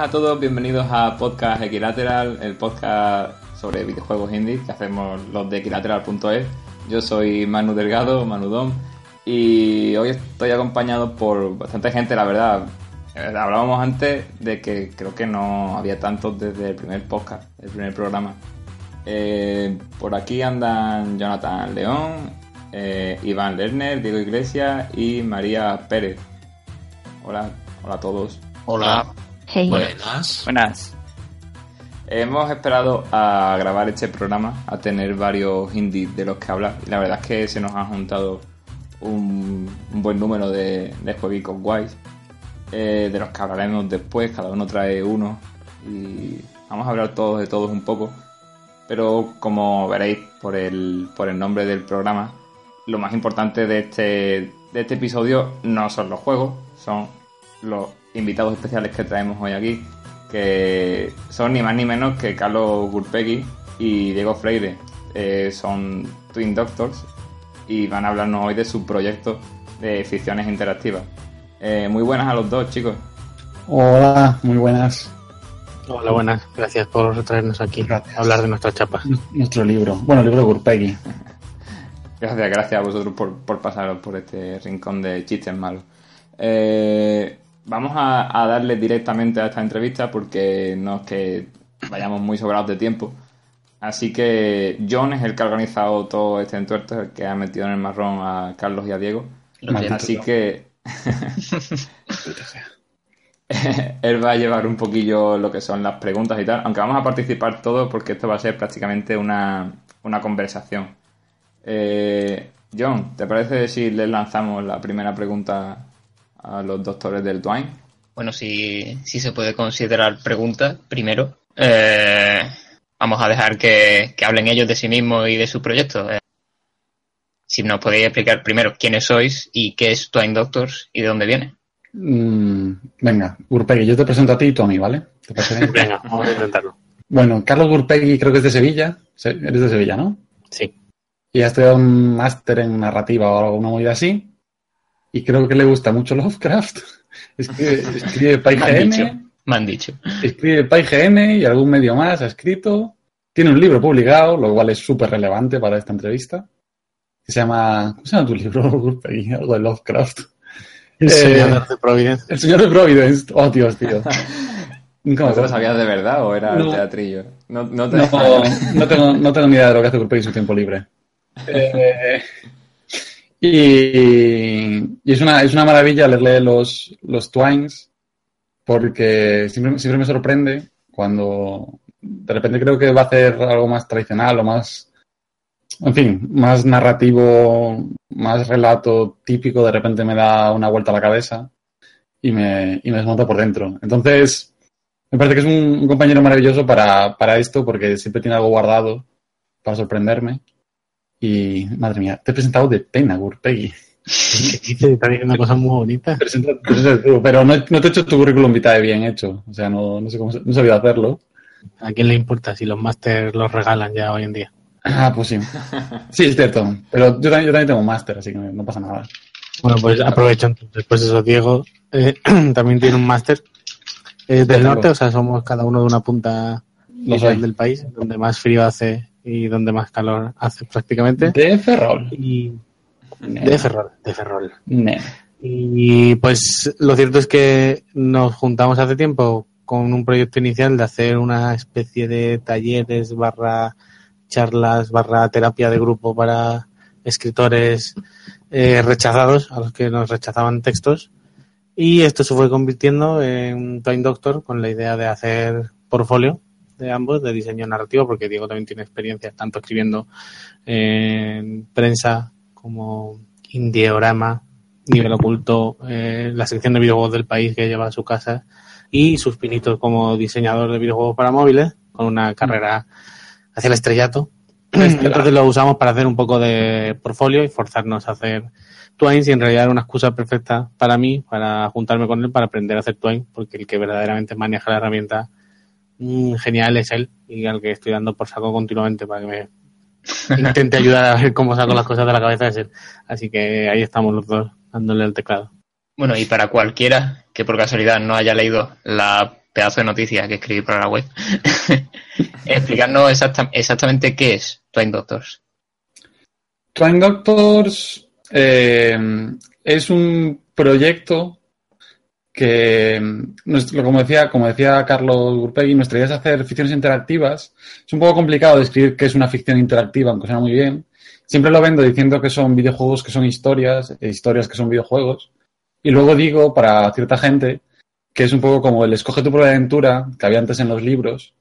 Buenas a todos, bienvenidos a Podcast Equilateral, el podcast sobre videojuegos indie que hacemos los de equilateral.es. Yo soy Manu Delgado, Manudón, y hoy estoy acompañado por bastante gente, la verdad. Eh, Hablábamos antes de que creo que no había tantos desde el primer podcast, el primer programa. Eh, por aquí andan Jonathan León, eh, Iván Lerner, Diego Iglesias y María Pérez. Hola, hola a todos. Hola. Hey. Buenas. Buenas. Hemos esperado a grabar este programa, a tener varios indies de los que hablar. Y la verdad es que se nos han juntado un, un buen número de, de jueguicos guays, eh, de los que hablaremos después. Cada uno trae uno y vamos a hablar todos de todos un poco. Pero como veréis por el, por el nombre del programa, lo más importante de este, de este episodio no son los juegos, son los invitados especiales que traemos hoy aquí, que son ni más ni menos que Carlos Gurpegui y Diego Freire. Eh, son Twin Doctors y van a hablarnos hoy de su proyecto de ficciones interactivas. Eh, muy buenas a los dos, chicos. Hola, muy buenas. Hola, buenas. Gracias por traernos aquí Gracias. a hablar de nuestra chapa. Nuestro libro. Bueno, el libro de Gurpegui. Gracias, gracias a vosotros por, por pasaros por este rincón de chistes malos. Eh, vamos a, a darle directamente a esta entrevista porque no es que vayamos muy sobrados de tiempo. Así que John es el que ha organizado todo este entuerto, el que ha metido en el marrón a Carlos y a Diego. Maldito Así que él va a llevar un poquillo lo que son las preguntas y tal, aunque vamos a participar todos porque esto va a ser prácticamente una, una conversación. Eh, John, ¿te parece si le lanzamos la primera pregunta a los doctores del Twine? Bueno, si, si se puede considerar pregunta, primero, eh, vamos a dejar que, que hablen ellos de sí mismos y de su proyecto. Eh, si nos podéis explicar primero quiénes sois y qué es Twine Doctors y de dónde viene. Mm, venga, Gurpegui, yo te presento a ti y tú a mí, ¿vale? ¿Te? Venga, vamos a intentarlo. bueno, Carlos Gurpegui creo que es de Sevilla. Se- Eres de Sevilla, ¿no? Sí. Y ha estudiado un máster en narrativa o algo, una movida así. Y creo que le gusta mucho Lovecraft. Escribe, escribe. PyGM, Me han dicho. escribe PyGM y algún medio más ha escrito. Tiene un libro publicado, lo cual es súper relevante para esta entrevista. Que se llama... ¿Cómo se llama tu libro? Algo de Lovecraft. El Eh, señor de Providence. El señor de Providence. Oh, Dios, tío. Nunca me ¿No te lo sabías de verdad o era No. teatrillo? No, no te... No, no tengo, no tengo ni idea de lo que hace Gurpegui en su tiempo libre. Eh, y es, una, es una maravilla leerle los, los Twines porque siempre, siempre me sorprende cuando de repente creo que va a hacer algo más tradicional o más, en fin, más narrativo, más relato típico, de repente me da una vuelta a la cabeza y me, y me desmonta por dentro. Entonces, me parece que es un, un compañero maravilloso para, para esto porque siempre tiene algo guardado para sorprenderme. Y, madre mía, te he presentado de pena, Gurpegui. Dice, está diciendo cosas muy bonitas. Presenta- presenta tú, pero no, no te he hecho tu currículum vitae bien hecho. O sea, no, no sé cómo, se- no sabido hacerlo. ¿A quién le importa si los másters los regalan ya hoy en día? Ah, pues sí. Sí, es cierto. Pero yo también, yo también tengo máster, así que no pasa nada. Bueno, pues aprovecho entonces. Pues eso, Diego eh, también tiene un máster eh, del norte, o sea, somos cada uno de una punta del país, donde más frío hace y donde más calor hace prácticamente. De Ferrol. Y de Ferrol, de Ferrol. Nena. Y pues lo cierto es que nos juntamos hace tiempo con un proyecto inicial de hacer una especie de talleres barra charlas barra terapia de grupo para escritores eh, rechazados, a los que nos rechazaban textos. Y esto se fue convirtiendo en Twine Doctor con la idea de hacer portfolio de ambos, de diseño narrativo, porque Diego también tiene experiencia tanto escribiendo en prensa como Indieorama, Nivel Oculto, eh, la sección de videojuegos del país que lleva a su casa y sus pinitos como diseñador de videojuegos para móviles, con una carrera hacia el estrellato. Entonces lo usamos para hacer un poco de portfolio y forzarnos a hacer Twines y en realidad era una excusa perfecta para mí, para juntarme con él, para aprender a hacer Twine, porque el que verdaderamente maneja la herramienta genial es él y al que estoy dando por saco continuamente para que me intente ayudar a ver cómo saco las cosas de la cabeza de él. Así que ahí estamos los dos dándole el teclado. Bueno, y para cualquiera que por casualidad no haya leído la pedazo de noticia que escribí para la web, explicarnos exactamente qué es Twine Doctors. Twine Doctors eh, es un proyecto que, como decía, como decía Carlos Gurpegui, nuestra idea es hacer ficciones interactivas. Es un poco complicado describir qué es una ficción interactiva, aunque suena muy bien. Siempre lo vendo diciendo que son videojuegos que son historias, e historias que son videojuegos. Y luego digo, para cierta gente, que es un poco como el escoge tu propia aventura que había antes en los libros,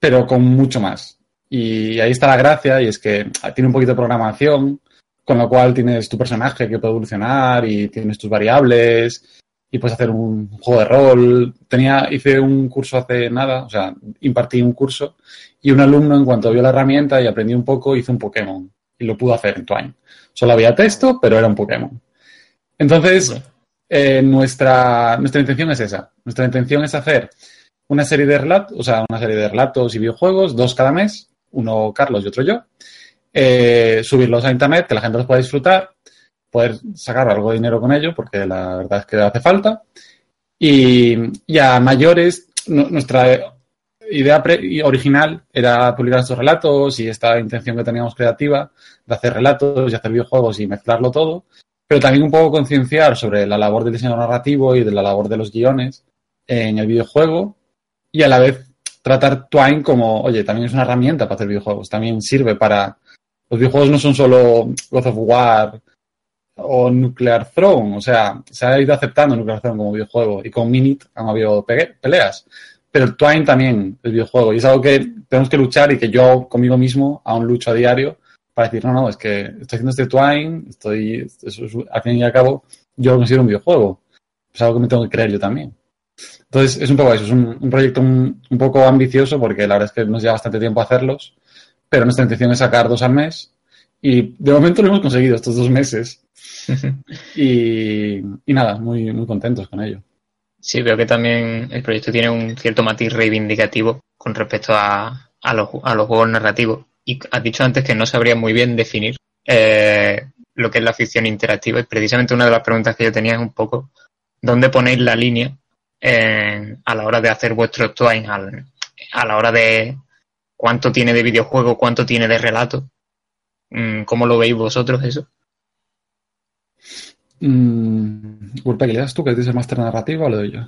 pero con mucho más. Y ahí está la gracia, y es que tiene un poquito de programación, con lo cual tienes tu personaje que puede evolucionar y tienes tus variables y puedes hacer un juego de rol. Tenía, hice un curso hace nada, o sea, impartí un curso y un alumno en cuanto vio la herramienta y aprendió un poco hizo un Pokémon y lo pudo hacer en Twine. Solo había texto, pero era un Pokémon. Entonces, eh, nuestra, nuestra intención es esa. Nuestra intención es hacer una serie de relatos, o sea, una serie de relatos y videojuegos, dos cada mes, uno Carlos y otro yo, eh, subirlos a internet, que la gente los pueda disfrutar, poder sacar algo de dinero con ello, porque la verdad es que hace falta. Y, a mayores, nuestra idea original era publicar estos relatos y esta intención que teníamos creativa de hacer relatos y hacer videojuegos y mezclarlo todo, pero también un poco concienciar sobre la labor del diseño narrativo y de la labor de los guiones en el videojuego y a la vez tratar Twine como, oye, también es una herramienta para hacer videojuegos, también sirve para... Los videojuegos no son solo God of War o Nuclear Throne, o sea, se ha ido aceptando Nuclear Throne como videojuego y con Minit han habido peleas, pero el Twine también es videojuego y es algo que tenemos que luchar y que yo conmigo mismo aún lucho a diario para decir, no, no, es que estoy haciendo este Twine, estoy, al fin y al cabo, yo lo considero un videojuego. Es algo que me tengo que creer yo también. Entonces, es un poco eso, es un, proyecto un, poco ambicioso porque la verdad es que nos lleva bastante tiempo hacerlos, pero nuestra intención es sacar dos al mes y de momento lo hemos conseguido estos dos meses. y, y, nada, muy, muy contentos con ello. Sí, veo que también el proyecto tiene un cierto matiz reivindicativo con respecto a, a, los, a los juegos narrativos y has dicho antes que no sabría muy bien definir eh, lo que es la ficción interactiva y precisamente una de las preguntas que yo tenía es un poco dónde ponéis la línea a la hora de hacer vuestro twine, a la hora de cuánto tiene de videojuego, cuánto tiene de relato. Mm, ¿Cómo lo veis vosotros eso? Mm, ¿qué le das tú? ¿Que dices máster narrativa o lo doy yo?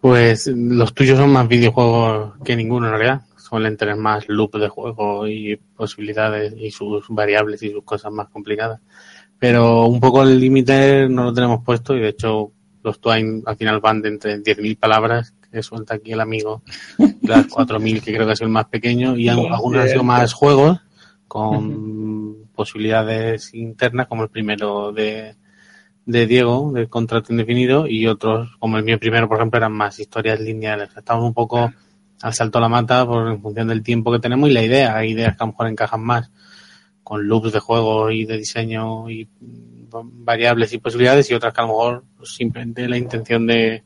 Pues los tuyos son más videojuegos que ninguno en realidad suelen tener más loop de juego y posibilidades y sus variables y sus cosas más complicadas. Pero un poco el límite no lo tenemos puesto y de hecho los Twine al final van de entre 10.000 palabras que suelta aquí el amigo las 4.000 que creo que es el más pequeño y algunos han sido más juegos con posibilidades internas como el primero de, de Diego, de contrato indefinido, y otros, como el mío primero, por ejemplo, eran más historias lineales. Estamos un poco al salto a la mata por, en función del tiempo que tenemos y la idea. Hay ideas que a lo mejor encajan más con loops de juego y de diseño y variables y posibilidades y otras que a lo mejor simplemente la intención de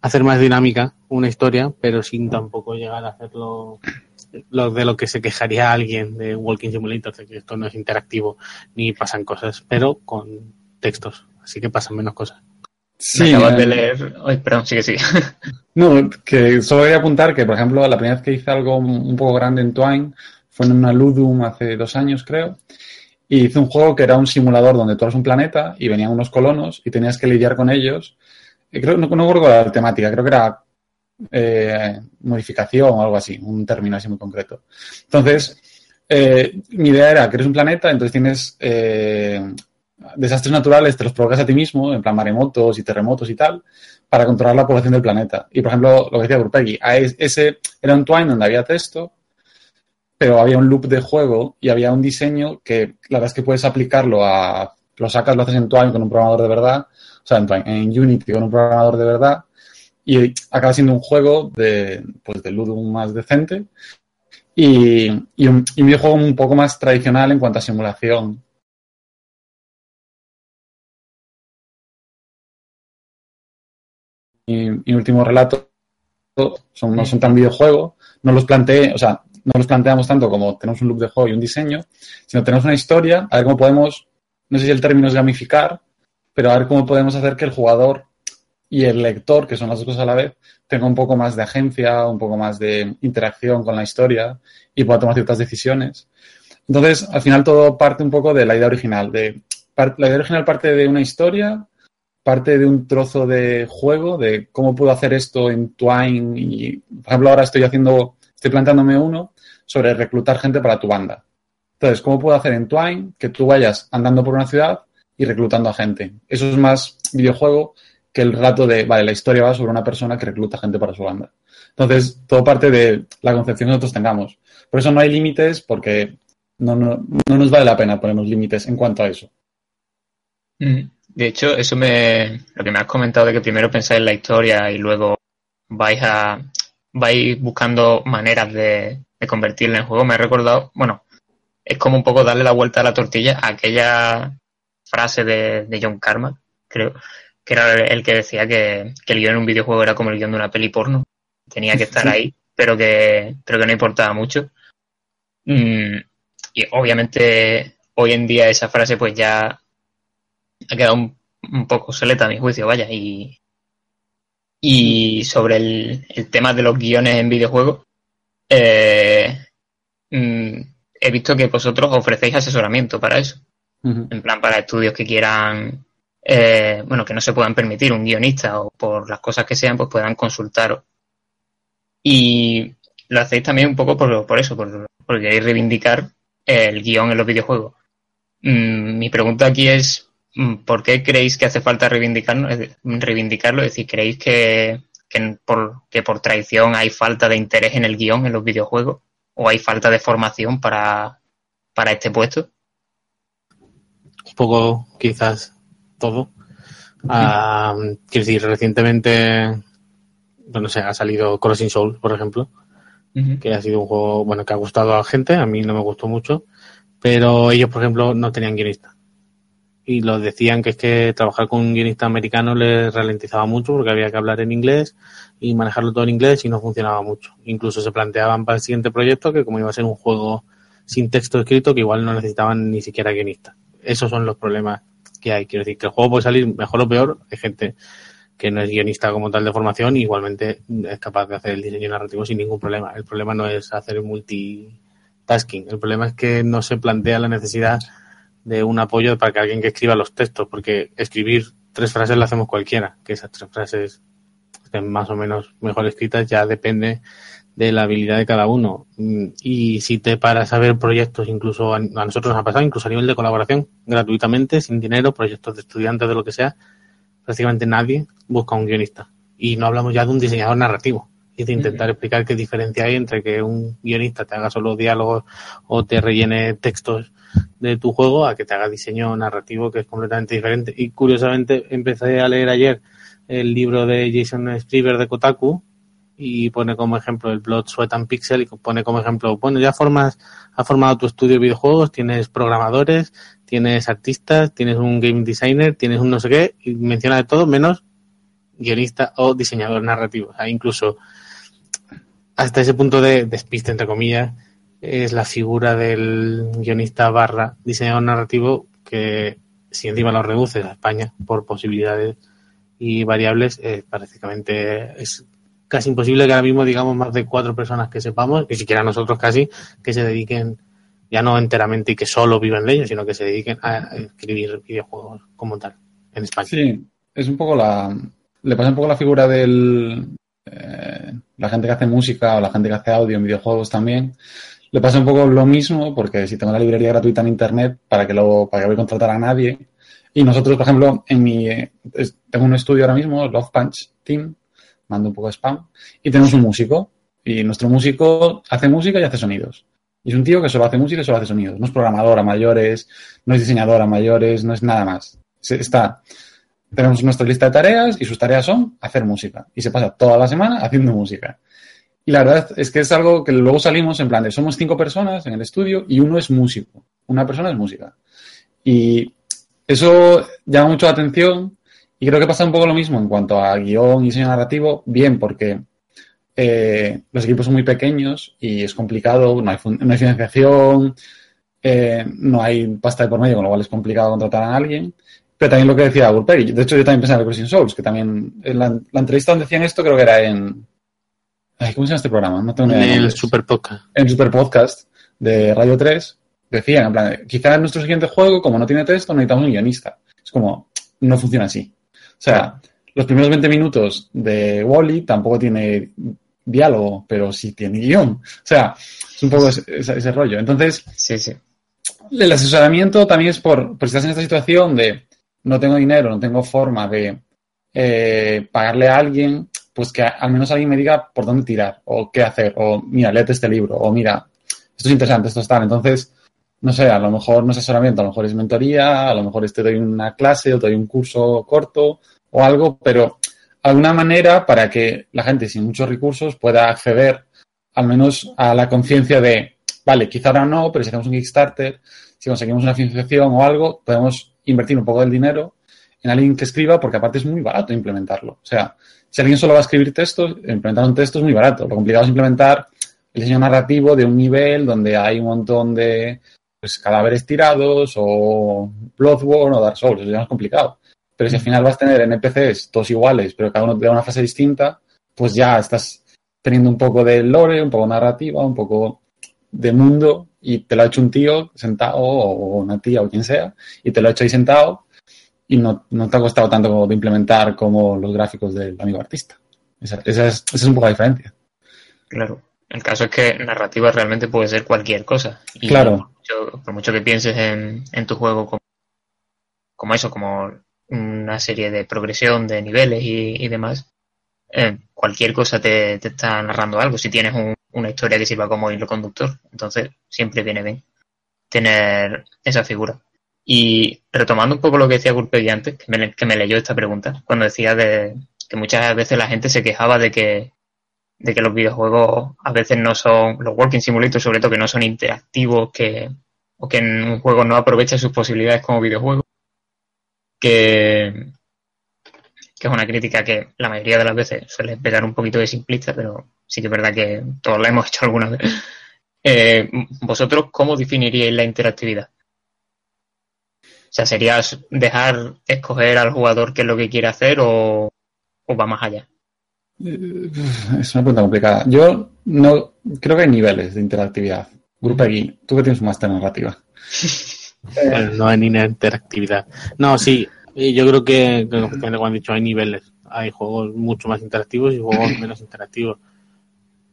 hacer más dinámica una historia, pero sin tampoco llegar a hacerlo lo de lo que se quejaría alguien de Walking Simulator, de que esto no es interactivo ni pasan cosas, pero con textos, así que pasan menos cosas. Sí, acabas de leer. Ay, perdón, sigue, sigue. No, que solo voy a apuntar que, por ejemplo, la primera vez que hice algo un poco grande en Twine fue en una Ludum hace dos años, creo. Y hice un juego que era un simulador donde tú eras un planeta y venían unos colonos y tenías que lidiar con ellos. creo, no, no recuerdo la temática, creo que era eh, modificación o algo así, un término así muy concreto. Entonces, eh, mi idea era que eres un planeta, entonces tienes eh, desastres naturales te los provocas a ti mismo, en plan maremotos y terremotos y tal, para controlar la población del planeta. Y por ejemplo, lo que decía Burpeggy, ese era un Twine donde había texto, pero había un loop de juego y había un diseño que la verdad es que puedes aplicarlo a. Lo sacas, lo haces en Twine con un programador de verdad, o sea, en, Twine, en Unity con un programador de verdad, y acaba siendo un juego de, pues, de Ludum más decente. Y, y, un, y un videojuego un poco más tradicional en cuanto a simulación. Mi, último relato son, no son tan videojuegos, no los planteé, o sea, no los planteamos tanto como tenemos un loop de juego y un diseño, sino tenemos una historia, a ver cómo podemos, no sé si el término es gamificar, pero a ver cómo podemos hacer que el jugador y el lector, que son las dos cosas a la vez, tenga un poco más de agencia, un poco más de interacción con la historia y pueda tomar ciertas decisiones. Entonces, al final todo parte un poco de la idea original. De, la idea original parte de una historia, parte de un trozo de juego, de cómo puedo hacer esto en Twine. Y, por ejemplo, ahora estoy haciendo, estoy planteándome uno sobre reclutar gente para tu banda. Entonces, ¿cómo puedo hacer en Twine que tú vayas andando por una ciudad y reclutando a gente? Eso es más videojuego el rato de, vale, la historia va sobre una persona que recluta gente para su banda. Entonces, todo parte de la concepción que nosotros tengamos. Por eso no hay límites, porque no, no, nos vale la pena ponernos límites en cuanto a eso. Mm. De hecho, eso me. Lo que me has comentado de que primero pensáis en la historia y luego vais a. vais buscando maneras de, de convertirla en juego, me ha recordado. Bueno, es como un poco darle la vuelta a la tortilla a aquella frase de, de John Carmack, creo, que era el que decía que, el guion en un videojuego era como el guion de una peli porno. Tenía que estar ahí, pero que, pero que no importaba mucho. Mm, y obviamente hoy en día esa frase pues ya ha quedado un, poco soleta a mi juicio, vaya. Y, y sobre el, tema de los guiones en videojuegos, eh, mm, he visto que vosotros ofrecéis asesoramiento para eso. En plan, para estudios que quieran, eh, bueno, que no se puedan permitir un guionista o por las cosas que sean, pues puedan consultaros. Y lo hacéis también un poco por, por eso, por, por queréis reivindicar el guion en los videojuegos. Mm, mi pregunta aquí es, mm, ¿por qué creéis que hace falta reivindicarlo? reivindicarlo? Es decir, ¿creéis que, por, que por traición hay falta de interés en el guion en los videojuegos? ¿O hay falta de formación para, para este puesto? Un poco, quizás, todo. Ah, quiero decir, recientemente, no sé, ha salido Crossing Soul, por ejemplo, que ha sido un juego, bueno, que ha gustado a la gente, a mí no me gustó mucho, pero ellos, por ejemplo, no tenían guionista. Y lo decían que es que trabajar con un guionista americano les ralentizaba mucho porque había que hablar en inglés y manejarlo todo en inglés y no funcionaba mucho. Incluso se planteaban para el siguiente proyecto que como iba a ser un juego sin texto escrito, que igual no necesitaban ni siquiera guionista. Esos son los problemas que hay. Quiero decir, que el juego puede salir mejor o peor. Hay gente que no es guionista como tal de formación, igualmente es capaz de hacer el diseño narrativo sin ningún problema. El problema no es hacer multitasking, el problema es que no se plantea la necesidad de un apoyo para que alguien que escriba los textos, porque escribir tres frases lo hacemos cualquiera, que esas tres frases estén más o menos mejor escritas ya depende de la habilidad de cada uno. Y si te paras a ver proyectos, incluso a, nosotros nos ha pasado, incluso a nivel de colaboración, gratuitamente, sin dinero, proyectos de estudiantes, de lo que sea, prácticamente nadie busca un guionista. Y no hablamos ya de un diseñador narrativo. Y de intentar explicar qué diferencia hay entre que un guionista te haga solo diálogos o te rellene textos de tu juego a que te haga diseño narrativo que es completamente diferente. Y curiosamente empecé a leer ayer el libro de Jason Scriver de Kotaku y pone como ejemplo el Blood, Sweat and Pixel y pone como ejemplo, bueno, ya formas, has formado tu estudio de videojuegos, tienes programadores, tienes artistas, tienes un game designer, tienes un no sé qué, y menciona de todo menos guionista o diseñador narrativo. O incluso hasta ese punto de despiste, entre comillas, es la figura del guionista barra diseñador narrativo que si encima lo reduces a España por posibilidades y variables, eh, prácticamente es casi imposible que ahora mismo digamos más de cuatro personas que sepamos, ni siquiera nosotros casi, que se dediquen ya no enteramente y que solo vivan de ello, sino que se dediquen a escribir videojuegos como tal en España. Sí, es un poco la. Le pasa un poco la figura del. Eh, la gente que hace música o la gente que hace audio en videojuegos también. Le pasa un poco lo mismo, porque si tengo una librería gratuita en internet, ¿para que luego, para que voy a contratar a nadie? Y nosotros, por ejemplo, en mi. tengo un estudio ahora mismo, Love Punch Team, mando un poco de spam, y tenemos un músico. Y nuestro músico hace música y hace sonidos. Y es un tío que solo hace música y solo hace sonidos. No es programador a mayores, no es diseñador a mayores, no es nada más. está, tenemos nuestra lista de tareas y sus tareas son hacer música. Y se pasa toda la semana haciendo música. Y la verdad es que es algo que luego salimos en plan de somos cinco personas en el estudio y uno es músico. Una persona es música. Y eso llama mucho la atención y creo que pasa un poco lo mismo en cuanto a guion y diseño narrativo. Bien, porque eh, los equipos son muy pequeños y es complicado, no hay, financiación, eh, no hay pasta de por medio, con lo cual es complicado contratar a alguien. Pero también lo que decía Gurperi, de hecho yo también pensaba en Crossing Souls, que también en la, la entrevista donde decían esto creo que era en... Ay, ¿Cómo se llama este programa? No tengo ni idea de En el. Super Podcast. en el Super Podcast de Radio 3 decían, en plan, quizás en nuestro siguiente juego, como no tiene texto, necesitamos un guionista. Es como, no funciona así. O sea, los primeros 20 minutos de Wally tampoco tiene diálogo, pero sí tiene guion. O sea, es un poco ese, ese- ese rollo. Entonces, Sí, sí. el asesoramiento también es por, por si estás en esta situación de no tengo dinero, no tengo forma de eh, pagarle a alguien, pues que al menos alguien me diga por dónde tirar o qué hacer, o mira, léete este libro, o mira, esto es interesante, esto es tal. Entonces, no sé, a lo mejor no es asesoramiento, a lo mejor es mentoría, a lo mejor te doy una clase o te doy un curso corto o algo, pero alguna manera para que la gente sin muchos recursos pueda acceder al menos a la conciencia de, vale, quizá ahora no, pero si hacemos un Kickstarter, si conseguimos una financiación o algo, podemos invertir un poco del dinero en alguien que escriba, porque aparte es muy barato implementarlo. O sea, si alguien solo va a escribir textos, implementar un texto es muy barato. Lo complicado es implementar el diseño narrativo de un nivel donde hay un montón de pues, cadáveres tirados o Bloodborne o Dark Souls. Eso ya es complicado. Pero si al final vas a tener NPCs todos iguales, pero cada uno te da una fase distinta, pues ya estás teniendo un poco de lore, un poco de narrativa, un poco de mundo y te lo ha hecho un tío sentado o una tía o quien sea y te lo ha hecho ahí sentado y no, no te ha costado tanto de implementar como los gráficos del amigo artista. Esa, esa es, esa es un poco la diferencia. Claro. El caso es que narrativa realmente puede ser cualquier cosa. Y Claro. Por mucho, que pienses en, en tu juego como, como eso, como una serie de progresión de niveles y, y demás, eh, cualquier cosa te, te está narrando algo. Si tienes un- una historia que sirva como hilo conductor, entonces siempre viene bien tener esa figura. Y retomando un poco lo que decía Gurpegui antes, que me, que me leyó esta pregunta, cuando decía de que muchas veces la gente se quejaba de que de que los videojuegos a veces no son, los Working Simulators sobre todo, que no son interactivos, que, o que en un juego no aprovecha sus posibilidades como videojuego, que, que es una crítica que la mayoría de las veces suele pegar un poquito de simplista, pero sí que es verdad que todos la hemos hecho alguna vez. Eh, ¿Vosotros cómo definiríais la interactividad? O sea, ¿sería dejar escoger al jugador qué es lo que quiere hacer o, o va más allá? Eh, Es una pregunta complicada. Yo no creo que hay niveles de interactividad. Grupo aquí, tú que tienes un máster en narrativa. Bueno, no en interactividad. No, sí, yo creo que, como han dicho, hay niveles. Hay juegos mucho más interactivos y juegos menos interactivos.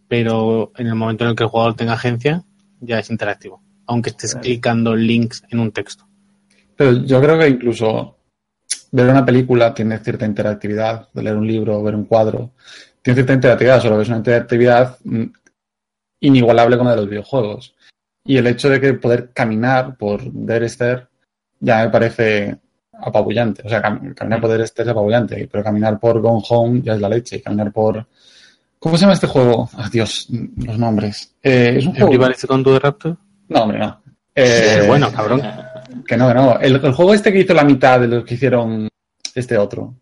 Pero en el momento en el que el jugador tenga agencia, ya es interactivo. Aunque estés clicando links en un texto. Pero yo creo que incluso ver una película tiene cierta interactividad, de leer un libro, ver un cuadro, tiene cierta interactividad, solo que es una interactividad mm, inigualable con la de los videojuegos. Y el hecho de que poder caminar por Derester ya me parece apabullante. O sea, cam- caminar por Derester es apabullante, pero caminar por Gone Home ya es la leche. Caminar por... ¿Cómo se llama este juego? Ah, Dios, los nombres. Eh, es un juego... ¿Everybody con tu Raptor? No, hombre, no. Eh, bueno, cabrón. Que no, que no. El, el juego este que hizo la mitad de los que hicieron este otro.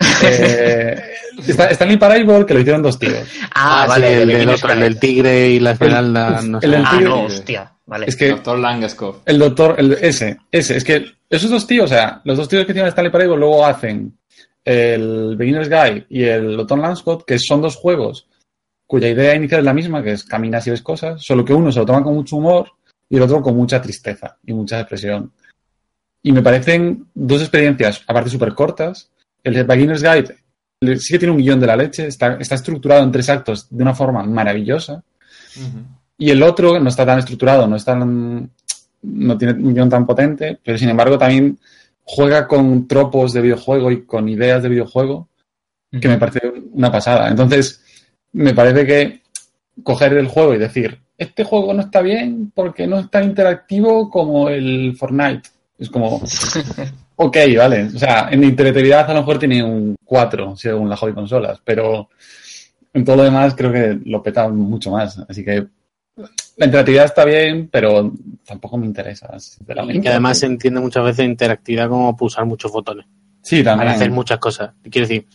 Eh, está, Stanley Parable, que lo hicieron dos tíos. Ah, sí, vale, el, Beginner's otro, el del tigre y la esmeralda. no el sé. del Ah, tigre- no, hostia, vale. Es que Doctor Langeskov. el doctor, el, ese, ese, es que esos dos tíos, o sea, los dos tíos que hicieron Stanley Parable luego hacen el Beginner's Guide y el Doctor Lanscott, que son dos juegos cuya idea inicial es la misma, que es caminas y ves cosas, solo que uno se lo toma con mucho humor y el otro con mucha tristeza y mucha depresión. Y me parecen dos experiencias, aparte súper cortas. El Beginner's Guide sí que tiene un guion de la leche, está, está estructurado en tres actos de una forma maravillosa. Y el otro no está tan estructurado, no está tan- no tiene un guion tan potente, pero sin embargo también juega con tropos de videojuego y con ideas de videojuego que me parece una pasada. Entonces, me parece que coger el juego y decir, este juego no está bien porque no es tan interactivo como el Fortnite. Es como, ok, vale. O sea, en interactividad a lo mejor tiene un 4 según la hobby consolas, pero en todo lo demás creo que lo peta mucho más. Así que la interactividad está bien, pero tampoco me interesa. Y que además se entiende muchas veces interactividad como pulsar muchos botones. sí, también. para hacer muchas cosas. Quiero decir,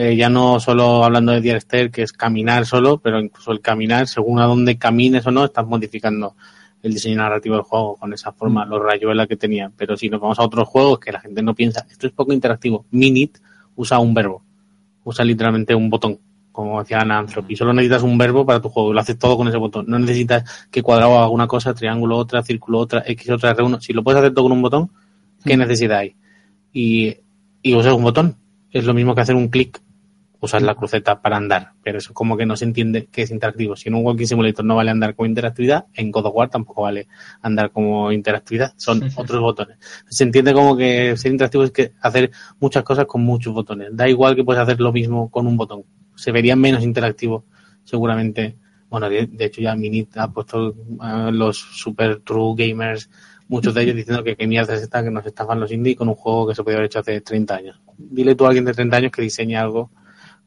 eh, ya no solo hablando de Diarster, que es caminar solo, pero incluso el caminar, según a dónde camines o no, estás modificando el diseño narrativo del juego con esa forma, los rayuelas que tenía. Pero si nos vamos a otros juegos que la gente no piensa, esto es poco interactivo. Minit usa un verbo, usa literalmente un botón, como decía Anthropy. Solo necesitas un verbo para tu juego, lo haces todo con ese botón. No necesitas que cuadrado haga una cosa, triángulo otra, círculo otra, X otra, R1. Si lo puedes hacer todo con un botón, ¿qué necesidad hay? Y, y usas un botón. Es lo mismo que hacer un clic usar la cruceta para andar, pero eso como que no se entiende que es interactivo. Si en un Walking Simulator no vale andar como interactividad, en God of War tampoco vale andar como interactividad, son otros botones. Se entiende como que ser interactivo es que hacer muchas cosas con muchos botones. Da igual que puedes hacer lo mismo con un botón. Se vería menos interactivo, seguramente. Bueno, de, hecho ya Minit ha puesto a los super true gamers, muchos de ellos diciendo que qué mierda es esta que nos estafan los indie con un juego que se podía haber hecho hace 30 años. Dile tú a alguien de 30 años que diseñe algo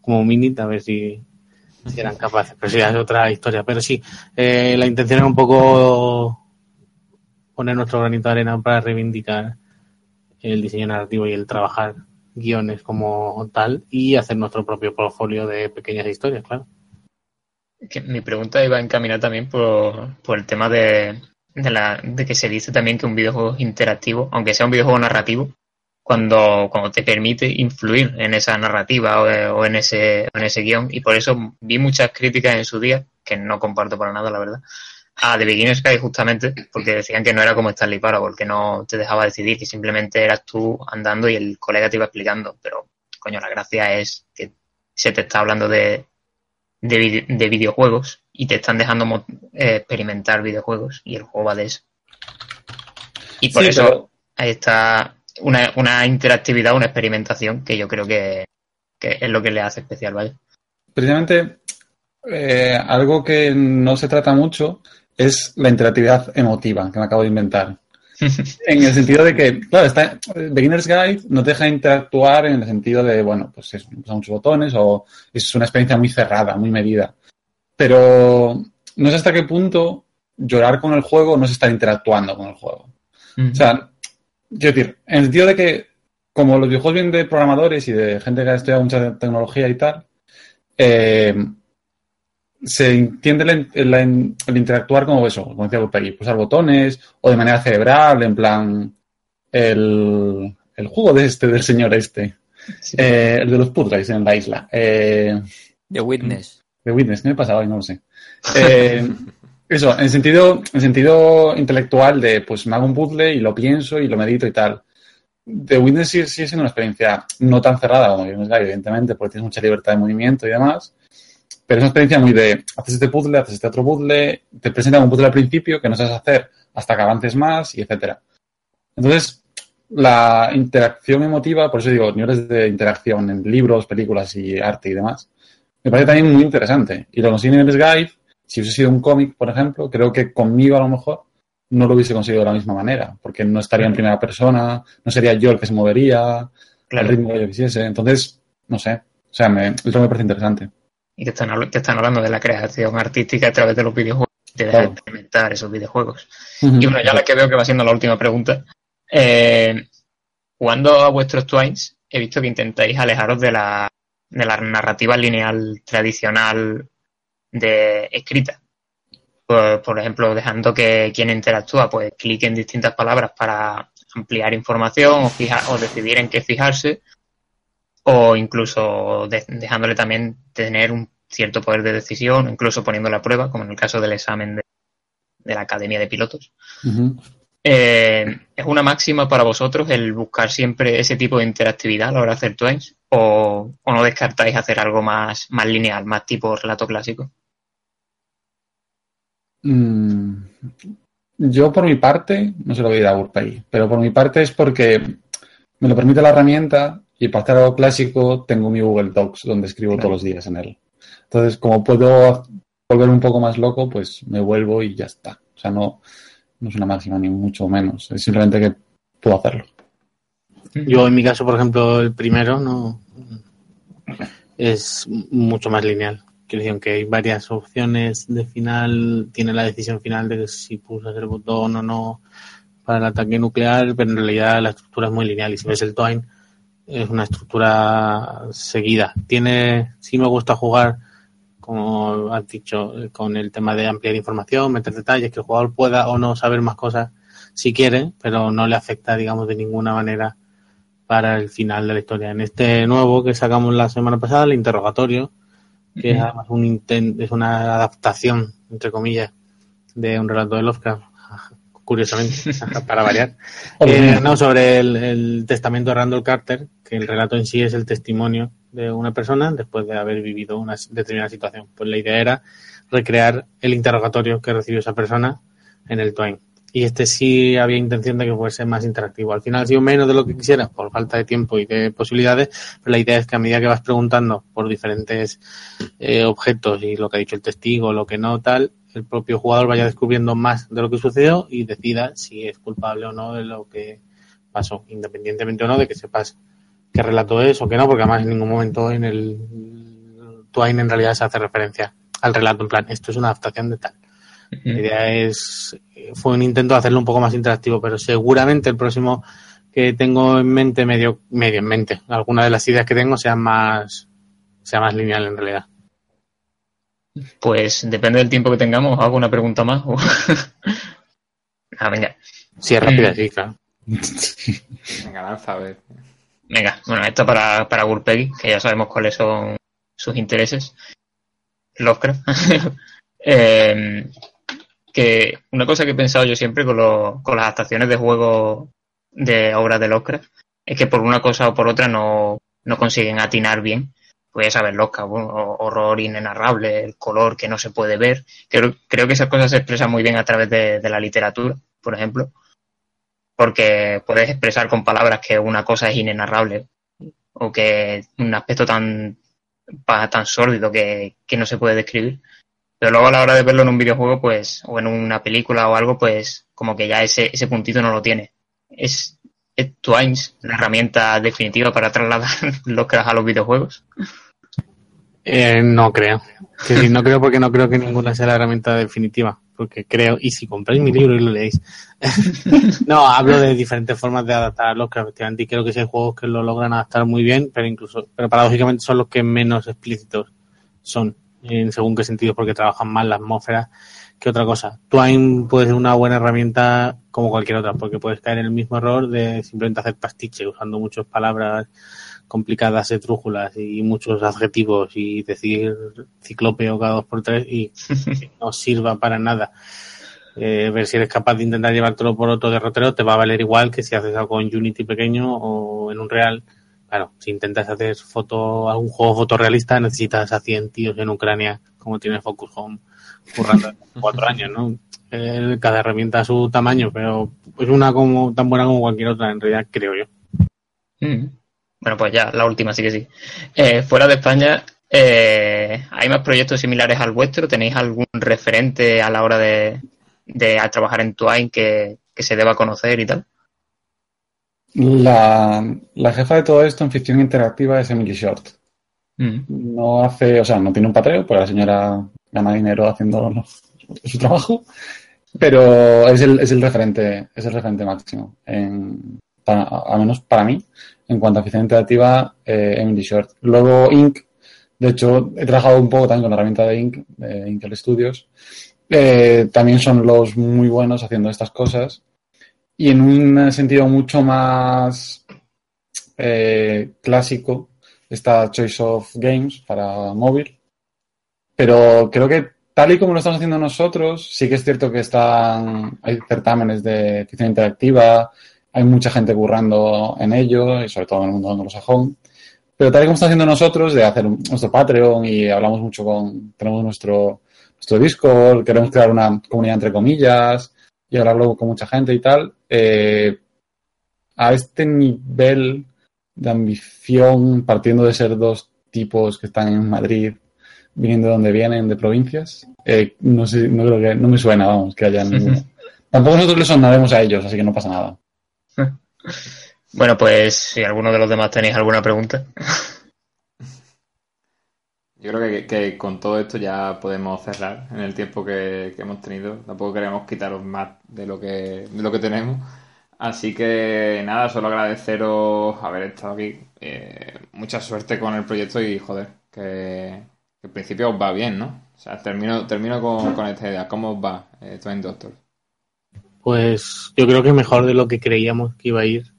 como Minit a ver si, eran capaces. Pero sí, es otra historia. Pero sí, eh, la intención era un poco poner nuestro granito de arena para reivindicar el diseño narrativo y el trabajar guiones como tal y hacer nuestro propio portfolio de pequeñas historias, claro. mi pregunta iba encaminada también por, por el tema de, de, la, de que se dice también que un videojuego interactivo, aunque sea un videojuego narrativo, cuando, cuando te permite influir en esa narrativa o, en, ese, en ese guion. Y por eso vi muchas críticas en su día, que no comparto para nada, la verdad, a The Beginner's Guide justamente, porque decían que no era como Stanley Parable, que no te dejaba decidir, que simplemente eras tú andando y el colega te iba explicando. Pero, coño, la gracia es que se te está hablando de, de, videojuegos y te están dejando eh, experimentar videojuegos y el juego va de eso. Y por eso ahí está una, una interactividad, una experimentación que yo creo que, es lo que le hace especial, ¿vale? Precisamente, eh, algo que no se trata mucho es la interactividad emotiva que me acabo de inventar. en el sentido de que, claro, está, Beginner's Guide no te deja interactuar en el sentido de, bueno, pues es, muchos botones o es una experiencia muy cerrada, muy medida. Pero no sé hasta qué punto llorar con el juego no es estar interactuando con el juego. O sea, Quiero decir, en el sentido de que, como los videojuegos vienen de programadores y de gente que ha estudiado mucha tecnología y tal, eh, se entiende el, interactuar como eso, como decía ahí, pulsar botones o de manera cerebral, en plan el, el juego de este, del señor este, eh, el de los puzzles en la isla. Eh, The Witness. The Witness, ¿qué me pasaba? No lo sé. Eh, Eso, en sentido, en sentido intelectual de, pues me hago un puzzle y lo pienso y lo medito y tal. The Witness sigue, siendo una experiencia no tan cerrada como evidentemente, porque tienes mucha libertad de movimiento y demás. Pero es una experiencia muy de, haces este puzzle, haces este otro puzzle, te presentan un puzzle al principio que no sabes hacer hasta que avances más y etcétera. Entonces, la interacción emotiva, por eso digo, niveles de interacción en libros, películas y arte y demás, me parece también muy interesante. Y lo consigo en Guide si hubiese sido un cómic, por ejemplo, creo que conmigo a lo mejor no lo hubiese conseguido de la misma manera, porque no estaría en primera persona, no sería yo el que se movería, el ritmo que yo quisiese. Entonces, no sé, o sea, me, me parece interesante. Y que están, están hablando de la creación artística a través de los videojuegos, te deja experimentar esos videojuegos. Y bueno, ya la que veo que va siendo la última pregunta. Eh, jugando a vuestros Twines, he visto que intentáis alejaros de la, de la narrativa lineal tradicional de escrita. Por, ejemplo, dejando que quien interactúa pues clique en distintas palabras para ampliar información o, fijar, o decidir en qué fijarse o incluso dejándole también tener un cierto poder de decisión, incluso poniéndole a prueba, como en el caso del examen de, la Academia de Pilotos. Eh, ¿Es una máxima para vosotros el buscar siempre ese tipo de interactividad a la hora de hacer twins? ¿O, o no descartáis hacer algo más, más lineal, más tipo relato clásico? Mm, yo por mi parte, no se lo voy a ir a Urpay, pero por mi parte es porque me lo permite la herramienta y para hacer algo clásico tengo mi Google Docs donde escribo todos los días en él. Entonces, como puedo volver un poco más loco, pues me vuelvo y ya está. O sea, no, no es una máxima ni mucho menos, es simplemente que puedo hacerlo. Yo en mi caso, por ejemplo, el primero no es mucho más lineal que hay varias opciones de final, tiene la decisión final de si pulsas el botón o no para el ataque nuclear, pero en realidad la estructura es muy lineal y si ves el Twine es una estructura seguida. Tiene, sí me gusta jugar como has dicho, con el tema de ampliar información, meter detalles, que el jugador pueda o no saber más cosas si quiere, pero no le afecta, digamos, de ninguna manera para el final de la historia. En este nuevo que sacamos la semana pasada, el interrogatorio, que es además un intent, es una adaptación, entre comillas, de un relato de Lovecraft, curiosamente, para variar. Eh, no, sobre el, el, testamento de Randall Carter, que el relato en sí es el testimonio de una persona después de haber vivido una determinada situación. Pues la idea era recrear el interrogatorio que recibió esa persona en el Twain. Y este sí había intención de que fuese más interactivo. Al final ha sido menos de lo que quisiera por falta de tiempo y de posibilidades, pero la idea es que a medida que vas preguntando por diferentes eh, objetos y lo que ha dicho el testigo, lo que no, tal, el propio jugador vaya descubriendo más de lo que sucedió y decida si es culpable o no de lo que pasó, independientemente o no de que sepas qué relato es o qué no, porque además en ningún momento en el Twain en realidad se hace referencia al relato, en plan, esto es una adaptación de tal. La idea es, fue un intento de hacerlo un poco más interactivo, pero seguramente el próximo que tengo en mente, medio, medio en mente, alguna de las ideas que tengo sea más, sea más lineal en realidad. Pues depende del tiempo que tengamos, hago una pregunta más. ah, venga. Sí, es rápida, sí, claro. venga, lanza a ver. Venga, bueno, esto para, para que ya sabemos cuáles son sus intereses. Lovecraft. eh, que una cosa que he pensado yo siempre con, lo, con las adaptaciones de juegos de obras de Lovecraft es que por una cosa o por otra no, no consiguen atinar bien. Pues ya sabes, horror inenarrable, el color que no se puede ver. Creo, creo que esas cosas se expresan muy bien a través de, de la literatura, por ejemplo porque puedes expresar con palabras que una cosa es inenarrable o que un aspecto tan, tan sórdido que, que no se puede describir. Pero luego a la hora de verlo en un videojuego, pues, o en una película o algo, pues, como que ya ese, ese puntito no lo tiene. Es, es Twines la herramienta definitiva para trasladar los cracks a los videojuegos. Eh, no creo. No creo porque no creo que ninguna sea la herramienta definitiva porque creo, y si compráis mi libro y lo leéis, no, hablo de diferentes formas de adaptar a Lovecraft, efectivamente, y creo que hay juegos que lo logran adaptar muy bien, pero incluso, pero paradójicamente son los que menos explícitos son, en según qué sentido, porque trabajan más la atmósfera que otra cosa. Twine puede ser una buena herramienta como cualquier otra, porque puedes caer en el mismo error de simplemente hacer pastiche usando muchas palabras complicadas, estrújulas y muchos adjetivos y decir ciclópeo cada dos por tres y no sirva para nada. Eh, ver si eres capaz de intentar llevártelo por otro derrotero te va a valer igual que si haces algo en Unity pequeño o en un Real. Claro, si intentas hacer foto, algún juego fotorrealista necesitas a 100 tíos en Ucrania como tiene Focus Home currando cuatro años, ¿no? Cada herramienta a su tamaño, pero es una como tan buena como cualquier otra, en realidad creo yo. Mm. Bueno, pues ya, la última sí que sí. Eh, fuera de España, eh, ¿hay más proyectos similares al vuestro? ¿Tenéis algún referente a la hora de, de trabajar en Twine que, que, se deba conocer y tal? La, la, jefa de todo esto en ficción interactiva es Emily Short. Mm. No hace, o sea, no tiene un patreo, porque la señora gana dinero haciendo su trabajo, pero es el, es el referente, es el referente máximo, en, para, al menos para mí, en cuanto a ficción interactiva, eh, Emily Short. Luego Inc. De hecho, he trabajado un poco también con la herramienta de Inc, de Intel Studios. Eh, también son los muy buenos haciendo estas cosas. Y en un sentido mucho más eh, clásico está Choice of Games para móvil. Pero creo que tal y como lo estamos haciendo nosotros, sí que es cierto que están, hay certámenes de ficción interactiva, hay mucha gente currando en ello, y sobre todo en el mundo anglosajón. Pero tal y como estamos haciendo nosotros, de hacer nuestro Patreon y hablamos mucho con, tenemos nuestro, nuestro Discord, queremos crear una comunidad entre comillas y hablarlo con mucha gente y tal, eh, a este nivel de ambición, partiendo de ser dos tipos que están en Madrid, viniendo de donde vienen, de provincias, eh, no sé, no creo que, no me suena, vamos, que hayan Tampoco nosotros les sonaremos a ellos, así que no pasa nada. Bueno, pues si alguno de los demás tenéis alguna pregunta. Yo creo que, que, con todo esto ya podemos cerrar en el tiempo que, que, hemos tenido. Tampoco queremos quitaros más de lo que, de lo que tenemos. Así que nada, solo agradeceros haber estado aquí. Eh, mucha suerte con el proyecto y joder, que, En principio os va bien, ¿no? O sea, termino, termino con, con esta idea. ¿Cómo os va eh, Twin Doctor? Pues yo creo que mejor de lo que creíamos que iba a ir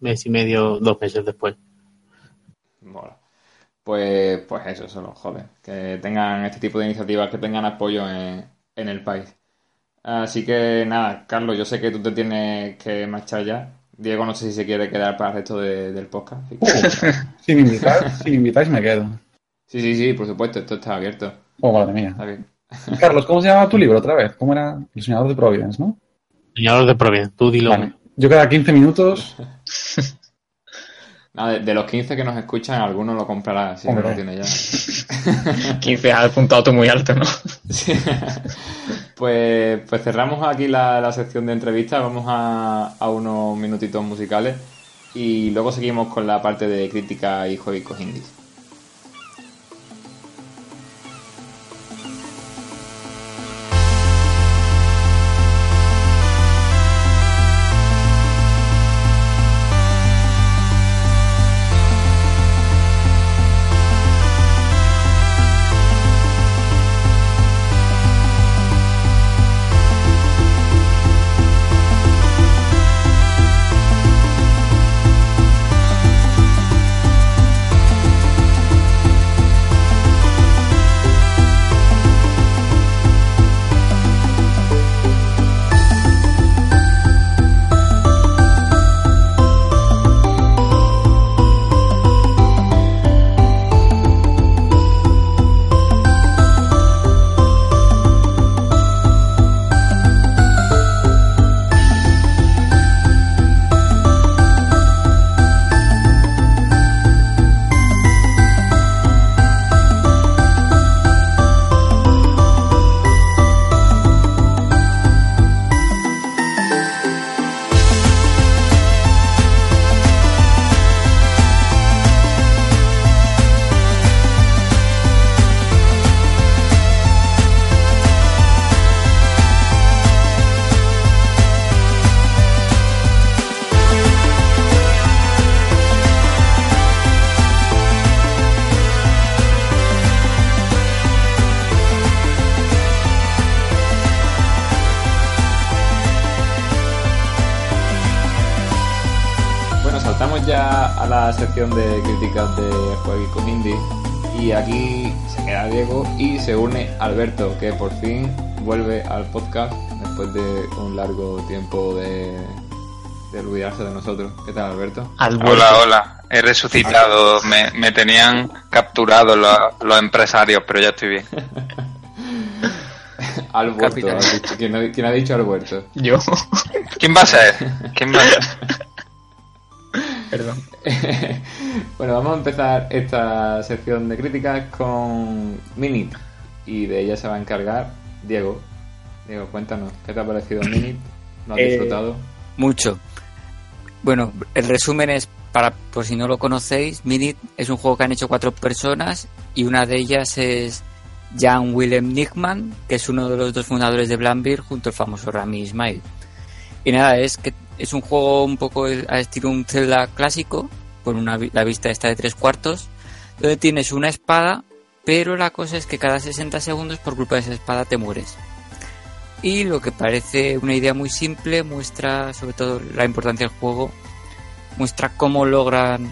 mes y medio, dos meses después. Mola. Pues, pues eso, solo, joder. Que tengan este tipo de iniciativas, que tengan apoyo en, en el país. Así que nada, Carlos, yo sé que tú te tienes que marchar ya. Diego, no sé si se quiere quedar para el resto de- del podcast. Que- Si me invitáis, si me invitáis me quedo. Sí, sí, sí, por supuesto, esto está abierto. Oh, madre mía. Está bien. Carlos, ¿cómo se llama tu libro otra vez? ¿Cómo era? El soñador de Providence, ¿no? Señor de Providencia, tú dilo. Vale. Yo cada 15 minutos. Nada, de, de los 15 que nos escuchan, alguno lo comprará, si no lo tiene ya. 15 has apuntado tú muy alto, ¿no? Sí. Pues, pues cerramos aquí la, la sección de entrevistas, vamos a, a unos minutitos musicales y luego seguimos con la parte de crítica y juegos indies. Largo tiempo de, de olvidarse de nosotros. ¿Qué tal, Alberto? Alberto. Hola, hola. He resucitado. Me, me tenían capturado los, los empresarios, pero ya estoy bien. Alberto, ¿quién, ha, quién ha dicho Alberto? Yo. ¿Quién va a ser? ¿Quién va a ser? Perdón. bueno, vamos a empezar esta sección de críticas con Minit y de ella se va a encargar Diego. Diego, cuéntanos, ¿qué te ha parecido Minit? ¿Lo has Eh, disfrutado? Mucho. Bueno, el resumen es, para por si no lo conocéis, Minit es un juego que han hecho cuatro personas y una de ellas es Jan Willem Nickman, que es uno de los dos fundadores de Blambir junto al famoso Rami Ismail. Y nada, es que es un juego un poco al estilo un Zelda clásico, con una, la vista esta de tres cuartos, donde tienes una espada, pero la cosa es que cada 60 segundos por culpa de esa espada te mueres. Y lo que parece una idea muy simple muestra sobre todo la importancia del juego, muestra cómo logran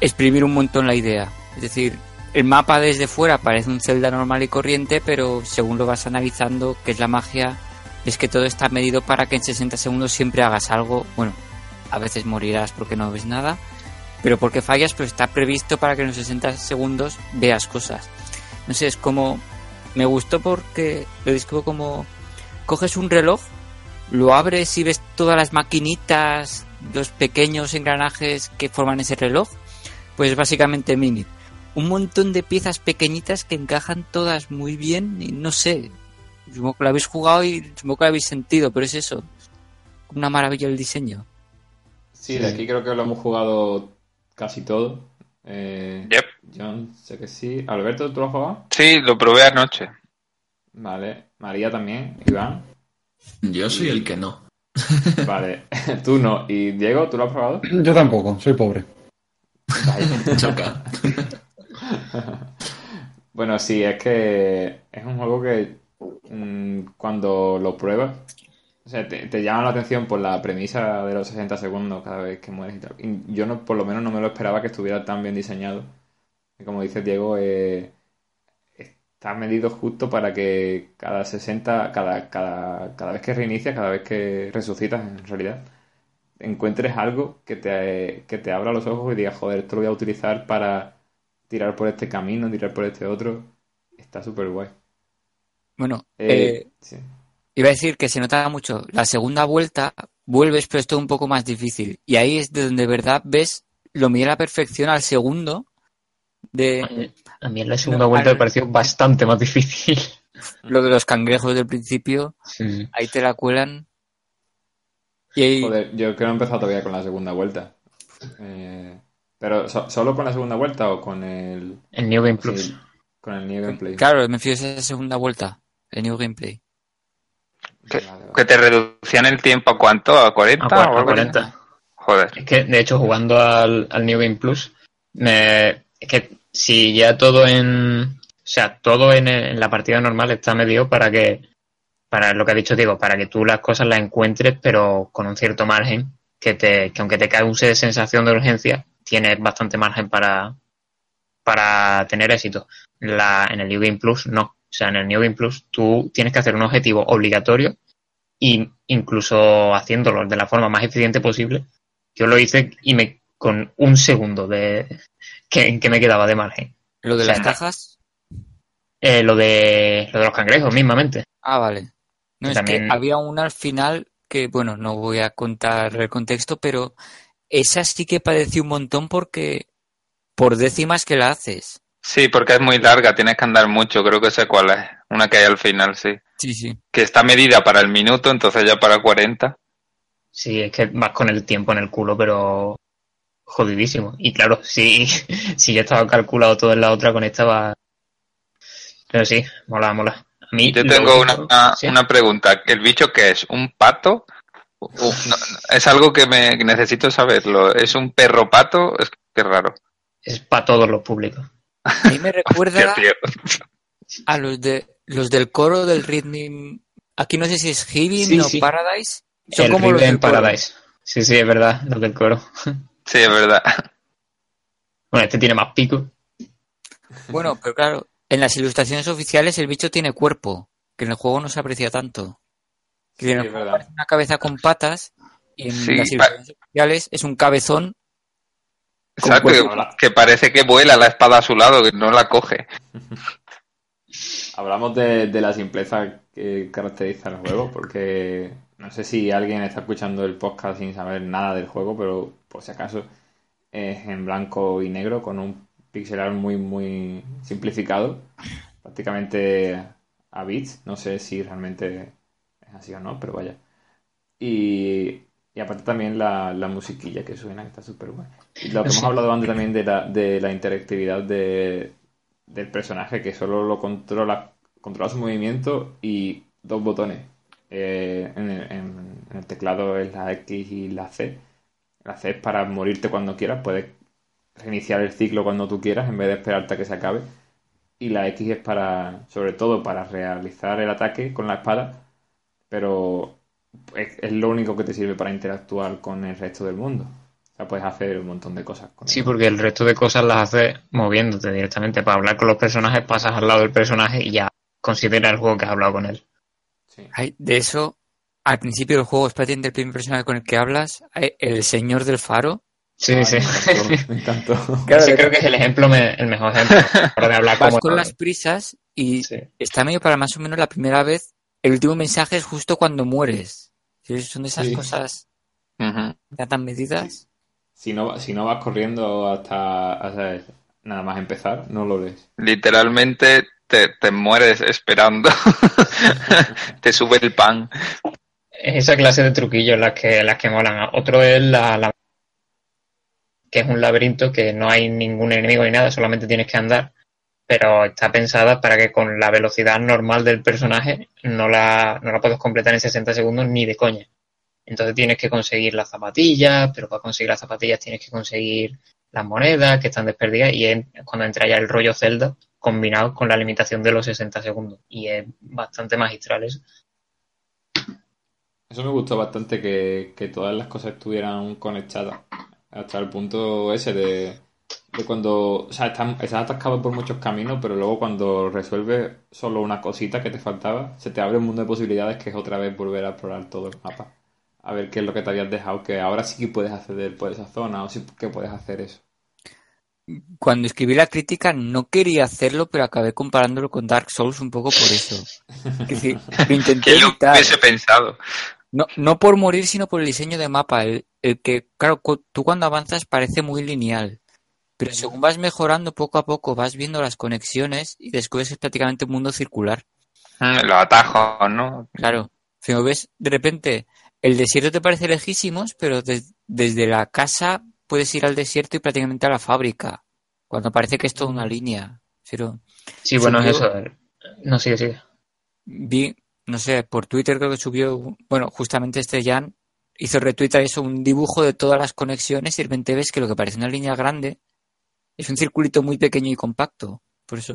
exprimir un montón la idea. Es decir, el mapa desde fuera parece un Zelda normal y corriente, pero según lo vas analizando, que es la magia, es que todo está medido para que en 60 segundos siempre hagas algo. Bueno, a veces morirás porque no ves nada, pero porque fallas, pero está previsto para que en los 60 segundos veas cosas. No sé, es como... Me gustó porque lo describo como... Coges un reloj, lo abres y ves todas las maquinitas, los pequeños engranajes que forman ese reloj. Pues básicamente Mini. Un montón de piezas pequeñitas que encajan todas muy bien y no sé. Supongo que lo habéis jugado y supongo que lo habéis sentido, pero es eso. Una maravilla el diseño. Sí, de aquí creo que lo hemos jugado casi todo. Eh, Yep. John, sé que sí. Alberto, ¿tú lo has jugado? Sí, lo probé anoche. Vale. María también. Iván. Yo soy el que no. Vale. tú no. ¿Y Diego, tú lo has probado? Yo tampoco, soy pobre. Choca. Bueno, sí, es que es un juego que mm, cuando lo pruebas, o sea, te, te llama la atención por la premisa de los 60 segundos cada vez que mueres y tal. Y yo no, por lo menos no me lo esperaba que estuviera tan bien diseñado. Y como dice Diego, eh, está medido justo para que cada 60, cada, cada, cada vez que reinicia, cada vez que resucitas en realidad, encuentres algo que te, que te abra los ojos y digas, joder, esto lo voy a utilizar para tirar por este camino, tirar por este otro. Está súper guay. Bueno, Eh, eh, sí. iba a decir que se notaba mucho. La segunda vuelta vuelves, pero esto es un poco más difícil. Y ahí es de donde de verdad ves lo mide a la perfección al segundo de A mí en la segunda No, vuelta al- me pareció bastante más difícil. lo de los cangrejos del principio. Sí. Ahí te la cuelan. Y ahí, Joder, yo que no he empezado todavía con la segunda vuelta. Eh, pero ¿so- ¿solo con la segunda vuelta o con el, El New Game Plus. sí, con el New Gameplay? claro, me fío esa segunda vuelta, el New Gameplay. Que, te reducían el tiempo a cuánto, a 40 A cua- o a algo así? 40. Joder. Es que, de hecho, jugando al, al New Game Plus, me, es que si ya todo en, o sea, todo en, en la partida normal está medido para que, para lo que ha dicho Diego, para que tú las cosas las encuentres, pero con un cierto margen, que te, que aunque te cause sensación de urgencia, tienes bastante margen para, para tener éxito. La, en el New Game Plus, no. O sea, en el New Game Plus tú tienes que hacer un objetivo obligatorio y incluso haciéndolo de la forma más eficiente posible. Yo lo hice y me con un segundo de que, que me quedaba de margen. Lo de O sea, las cajas. Eh, lo de lo de los cangrejos mismamente. Ah, vale. No, es También- que había una al final que, bueno, no voy a contar el contexto, pero esa sí que padeció un montón porque por décimas que la haces. Sí, porque es muy larga, tienes que andar mucho, creo que sé cuál es. Una que hay al final, sí. Sí, sí. Que está medida para el minuto, entonces ya para 40. Sí, es que vas con el tiempo en el culo, pero jodidísimo. Y claro, si, si ya estaba calculado todo en la otra, con esta va. Pero sí, mola, mola. A mí Yo tengo una, una, sí. una pregunta. ¿El bicho qué es? ¿Un pato? No, es algo que me necesito saberlo. ¿Es un perro pato? Es que raro. es para todos los públicos. A mí me recuerda a los de los del coro del Rhythm. Aquí no sé si es Heaven Sí, o sí. Paradise. Son el como los Rhythm del coro. Paradise. Sí, sí, es verdad, los del coro. Sí, es verdad. Bueno, este tiene más pico. Bueno, pero claro, en las ilustraciones oficiales el bicho tiene cuerpo, que en el juego no se aprecia tanto. Que en el Sí, es juego verdad. parece una cabeza con patas y en Sí, las ilustraciones oficiales es un cabezón. Exacto, que, que parece que vuela la espada a su lado, que no la coge. Hablamos de, de la simpleza que caracteriza el juego, porque no sé si alguien está escuchando el podcast sin saber nada del juego, pero por si acaso es en blanco y negro con un pixel art muy, muy simplificado, prácticamente a bits. No sé si realmente es así o no, pero vaya. Y, y aparte también la, la musiquilla que suena, que está súper guay. Y lo que hemos hablado antes también de la, de la interactividad de, del personaje que solo lo controla, controla su movimiento y dos botones. Eh, en, el, en- en el teclado es la X y la C. La C es para morirte cuando quieras, puedes reiniciar el ciclo cuando tú quieras en vez de esperarte a que se acabe. Y la X es para, sobre todo, para realizar el ataque con la espada, pero es, es lo único que te sirve para interactuar con el resto del mundo. O sea, puedes hacer un montón de cosas con Sí, porque el resto de cosas las haces moviéndote directamente. Para hablar con los personajes, pasas al lado del personaje y ya considera el juego que has hablado con él. Sí. Ay, de eso, al principio del juego es prácticamente el primer personaje con el que hablas, eh, el señor del faro. Sí, Ay, sí. Me encantó. Me encantó. Claro, creo que es el ejemplo, me- el mejor ejemplo. Para de hablar Vas como con las prisas y Sí. está medio para más o menos la primera vez. El último mensaje es justo cuando mueres. Sí, Son de esas Sí. cosas Ujú. ya tan medidas. Si no, si no vas corriendo hasta, hasta nada más empezar, no lo lees. Literalmente te, te mueres esperando. te sube el pan. Es esa clase de truquillos las que, las que molan. Otro es la, que es un laberinto que no hay ningún enemigo ni nada, solamente tienes que andar, pero está pensada para que con la velocidad normal del personaje no la, no la puedes completar en 60 segundos ni de coña. Entonces tienes que conseguir las zapatillas, pero para conseguir las zapatillas tienes que conseguir las monedas que están desperdigadas y cuando entra ya el rollo Zelda, combinado con la limitación de los 60 segundos. Y es bastante magistral eso. Eso me gustó bastante que, que todas las cosas estuvieran conectadas. Hasta el punto ese de, de cuando. O sea, estás, estás atascado por muchos caminos, pero luego cuando resuelves solo una cosita que te faltaba, se te abre un mundo de posibilidades que es otra vez volver a explorar todo el mapa. A ver qué es lo que te habías dejado, que ahora sí que puedes acceder por esa zona o sí que puedes hacer eso. Cuando escribí la crítica no quería hacerlo, pero acabé comparándolo con Dark Souls un poco por eso. Es decir, lo intenté ¿Quién lo evitar. hubiese pensado? No, no por morir, sino por el diseño de mapa. El, el que, claro, cu- tú cuando avanzas parece muy lineal. Pero según vas mejorando poco a poco, vas viendo las conexiones y descubres que es prácticamente un mundo circular. Mm, Los atajos, ¿no? Claro. Si lo ves, de repente, el desierto te parece lejísimos, pero des- desde la casa puedes ir al desierto y prácticamente a la fábrica. Cuando parece que es toda una línea. Pero Sí, bueno, eso. No, sigue, sigue. vi, no sé, por Twitter creo que subió, bueno, justamente este Jan hizo retweet a eso, un dibujo de todas las conexiones y de repente ves que lo que parece una línea grande es un circulito muy pequeño y compacto. Por eso,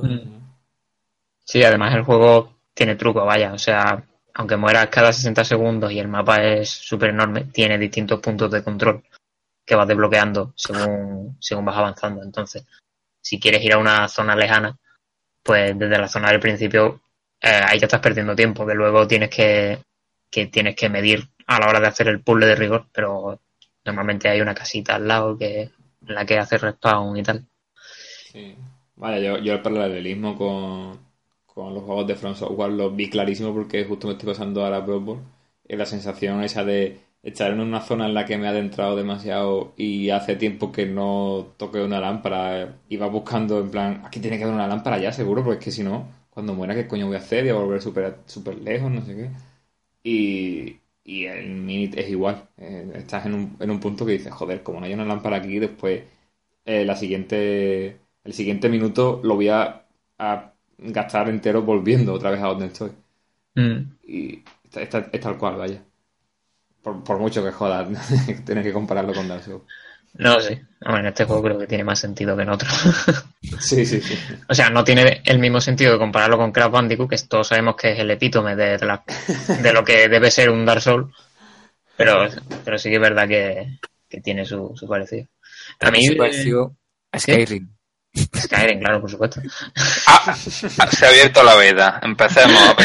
Sí, además el juego tiene truco, vaya. O sea, aunque mueras cada 60 segundos y el mapa es súper enorme, tiene distintos puntos de control que vas desbloqueando según, según vas avanzando. Entonces, si quieres ir a una zona lejana, pues desde la zona del principio eh, ahí te estás perdiendo tiempo, que luego tienes que, que tienes que medir a la hora de hacer el puzzle de rigor, pero normalmente hay una casita al lado que en la que hace respawn y tal. Sí. Vaya, yo, yo el paralelismo con, con los juegos de From Software lo vi clarísimo porque justo me estoy pasando a Bloodborne. Es la sensación esa de estar en una zona en la que me he adentrado demasiado y hace tiempo que no toque una lámpara. Iba buscando en plan, aquí tiene que haber una lámpara ya seguro, porque es que si no, cuando muera, ¿qué coño voy a hacer? Y a volver súper súper lejos, no sé qué. Y, y el Minit es igual. Eh, estás en un, en un punto que dices, joder, como no hay una lámpara aquí, después eh, la siguiente, el siguiente minuto lo voy a, a gastar entero volviendo otra vez a donde estoy. Mm. Y está- está- es tal cual, vaya. Por, por mucho que jodas, tienes que compararlo con Dark Souls. No sé. Bueno, en este juego creo que tiene más sentido que en otro. Sí, sí, sí. o sea, no tiene el mismo sentido de compararlo con Crash Bandicoot, que todos sabemos que es el epítome de, de la- de lo que debe ser un Dark Souls. Pero, pero sí que es verdad que, que tiene su, su parecido. A mí, se eh, pareció a Skyrim. Skyrim, claro, por supuesto. Ah, se ha abierto la veda. Empecemos.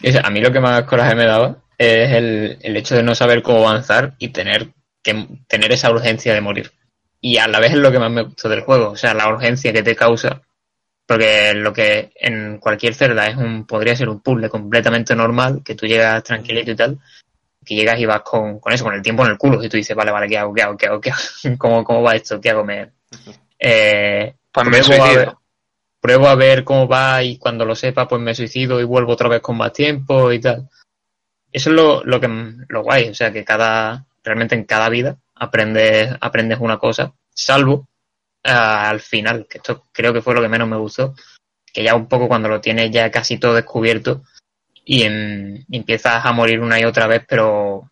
Y A mí lo que más coraje me daba es el, el hecho de no saber cómo avanzar y tener que tener esa urgencia de morir. Y a la vez es lo que más me gustó del juego, o sea, la urgencia que te causa, porque lo que en cualquier celda es un podría ser un puzzle completamente normal, que tú llegas tranquilito y tal, que llegas y vas con, con eso, con el tiempo en el culo, y tú dices, vale, vale, ¿qué hago? ¿Qué hago? ¿Qué hago? ¿Qué hago? ¿Cómo, cómo va esto? ¿Qué hago? Me, eh, Pues me pruebo a ver- pruebo a ver cómo va y cuando lo sepa pues me suicido y vuelvo otra vez con más tiempo y tal. Eso es lo, lo que lo guay, o sea que cada realmente en cada vida aprendes aprendes una cosa, salvo ah, al final, que esto creo que fue lo que menos me gustó, que ya un poco cuando lo tienes ya casi todo descubierto y, em, y empiezas a morir una y otra vez, pero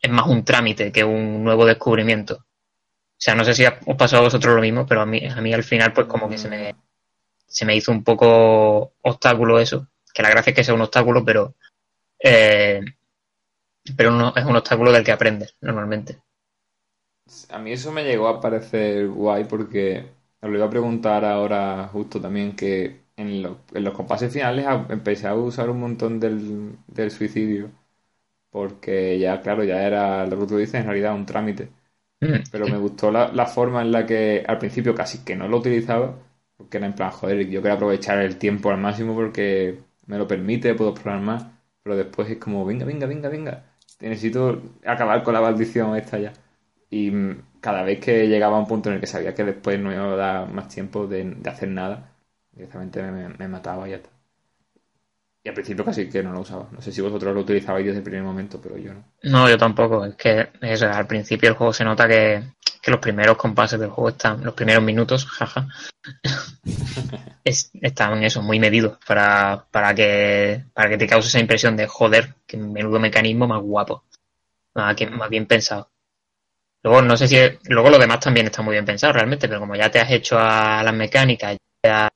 es más un trámite que un nuevo descubrimiento. O sea, no sé si os pasó a vosotros lo mismo, pero a mí, a mí al final pues como que se me, se me hizo un poco obstáculo eso. Que la gracia es que sea un obstáculo, pero eh, pero no, es un obstáculo del que aprendes normalmente. A mí eso me llegó a parecer guay porque os lo iba a preguntar ahora justo también que en, los- en los compases finales a- empecé a usar un montón del, del suicidio porque ya, claro, ya era lo que tú dices, en realidad un trámite. Mm, Pero me gustó la, la forma en la que al principio casi que no lo utilizaba, porque era en plan, joder, yo quiero aprovechar el tiempo al máximo porque me lo permite, puedo explorar más, pero después es como, venga, venga, venga, venga, necesito acabar con la maldición esta ya. Y mm, cada vez que llegaba a un punto en el que sabía que después no iba a dar más tiempo de, hacer nada, directamente me, me- me mataba y ya está. Y al principio casi que no lo usaba. No sé si vosotros lo utilizabais desde el primer momento, pero yo no. No, yo tampoco. Es que eso, al principio el juego se nota que, que los primeros compases del juego están, los primeros minutos, jaja, es- están eso, muy medidos para, para que, para que te cause esa impresión de joder, que menudo mecanismo más guapo, más, que- más bien pensado. Luego, no sé si. Luego lo demás también está muy bien pensado realmente, pero como ya te has hecho a las mecánicas, ya,